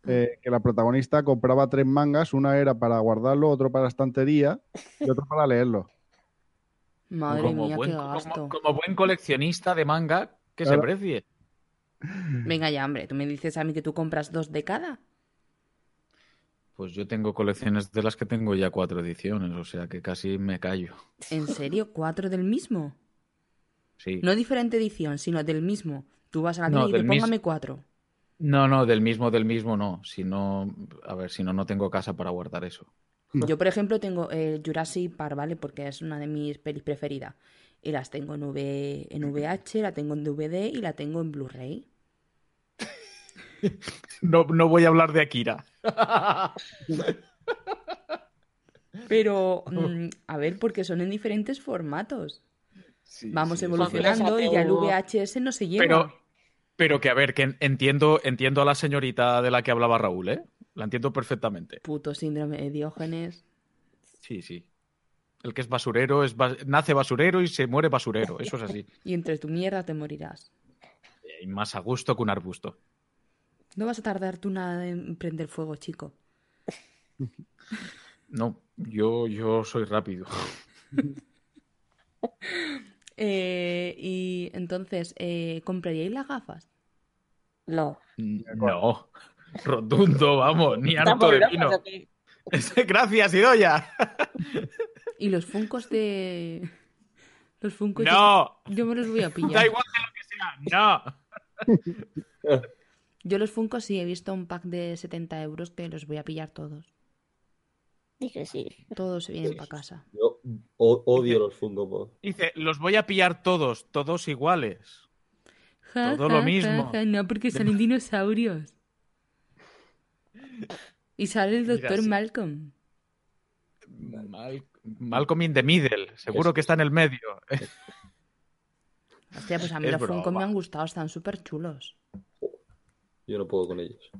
eh, que la protagonista compraba tres mangas, una era para guardarlo, otro para la estantería y otro para leerlo. Madre como, mía, buen, qué gasto. como buen coleccionista de manga, que Claro. se precie. Venga ya, hombre, tú me dices a mí que tú compras dos de cada. Pues yo tengo colecciones de las que tengo ya cuatro ediciones, o sea que casi me callo. ¿En serio? ¿Cuatro del mismo? Sí. No diferente edición, sino del mismo. Tú vas a la No, tienda y mis- póngame cuatro. No, no, del mismo, del mismo no. Si no, a ver, si no, no tengo casa para guardar eso. Yo, por ejemplo, tengo eh, Jurassic Park, ¿vale? Porque es una de mis pelis preferidas. Y las tengo en, v en VH, la tengo en DVD y la tengo en Blu-ray. No, no voy a hablar de Akira. Pero, mm, a ver, porque son en diferentes formatos. Vamos sí. evolucionando y ya el VHS no se lleva. Pero, pero que a ver, que entiendo, entiendo a la señorita de la que hablaba Raúl, ¿eh? La entiendo perfectamente. Puto síndrome de Diógenes. Sí, sí. El que es basurero es bas- nace basurero y se muere basurero. Eso es así. Y entre tu mierda te morirás. Y más a gusto que un arbusto. No vas a tardar tú nada en prender fuego, chico. No, yo, yo soy rápido. Eh, y entonces, eh, ¿compraríais las gafas? No. No. Rotundo, vamos, ni harto ¿Estamos de vino. Gracias, Idoya. ¿Y los funcos de...? Los funcos... No. Yo, yo me los voy a pillar. Da igual de lo que sea. No. Yo los funcos sí, he visto un pack de 70 euros que los voy a pillar todos. Dije sí. Todos se vienen para casa. Yo odio los Funko. Dice, los voy a pillar todos, todos iguales. Ja, Todo lo mismo. ja, ja, no, porque salen dinosaurios. Y sale el doctor. Malcolm. Mal- Malcolm in the middle. Seguro que está en el medio. Hostia, pues a mí Es los Funko me han gustado, están súper chulos. Yo no puedo con ellos.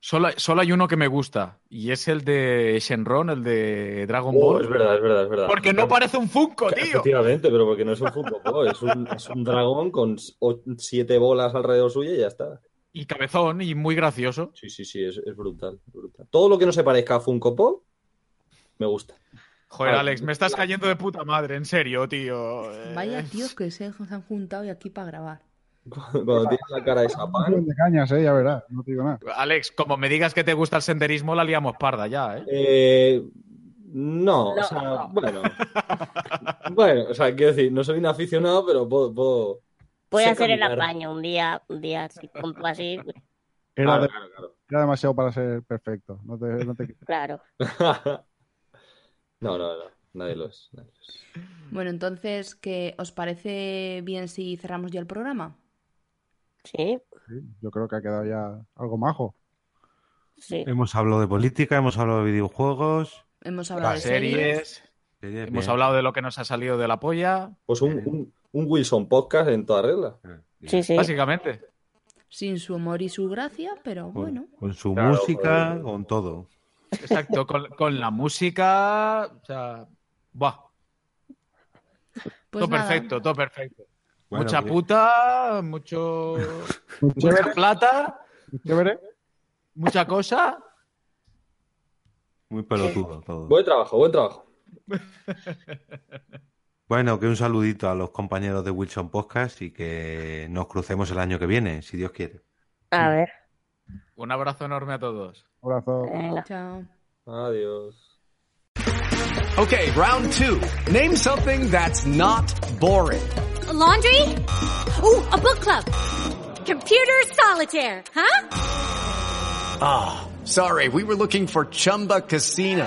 Solo, solo hay uno que me gusta. Y es el de Shenron, el de Dragon Oh, Ball. es verdad, es verdad, es verdad. Porque no parece un Funko, tío. Efectivamente, pero porque no es un Funko es un, es un dragón con siete bolas alrededor suyo y ya está. Y cabezón y muy gracioso. Sí, sí, sí, es, es brutal. Todo lo que no se parezca a Funko Pop, me gusta. Joder, Alex, me estás cayendo de puta madre, en serio, tío. Eh, Vaya tíos que se se han juntado y aquí para grabar. Cuando tienes la cara de Sapán. de cañas, eh, ya verás, no te digo nada. Alex, como me digas que te gusta el senderismo, la liamos parda ya, ¿eh? Eh, no, No, o sea, no. bueno. bueno, o sea, quiero decir, no soy un aficionado, pero puedo. puedo Voy a hacer el apaño un día, un día así, así, Era, Claro, de- claro, claro. era demasiado para ser perfecto. No te, no te- claro. no, no, no, nadie lo es. nadie lo es. Bueno, entonces, ¿qué os parece bien si cerramos ya el programa? Sí, sí, yo creo que ha quedado ya algo majo. sí. Hemos hablado de política, hemos hablado de videojuegos. Hemos hablado de Series. series, Hemos bien. hablado de lo que nos ha salido de la polla. Pues un, un, un Wilson podcast en toda regla. Sí, sí. Básicamente. sin su humor y su gracia, pero bueno. con su Claro, música, con todo. Exacto. con, con la música. O sea. Buah. Pues todo nada. perfecto, todo perfecto. Bueno, Mucha bien. puta, mucho. Mucha plata, mucha cosa. Muy pelotudo todo. Buen trabajo, buen trabajo. Bueno, que un saludito a los compañeros de Wilson Podcast y que nos crucemos el año que viene, si Dios quiere. A ver, Un abrazo enorme a todos. Un abrazo. venga. Chao. Adiós. Okay, round two. Name something that's not boring. laundry? Ooh, a book club. Computer solitaire, huh? Ah, sorry, we were looking for Chumba Casino.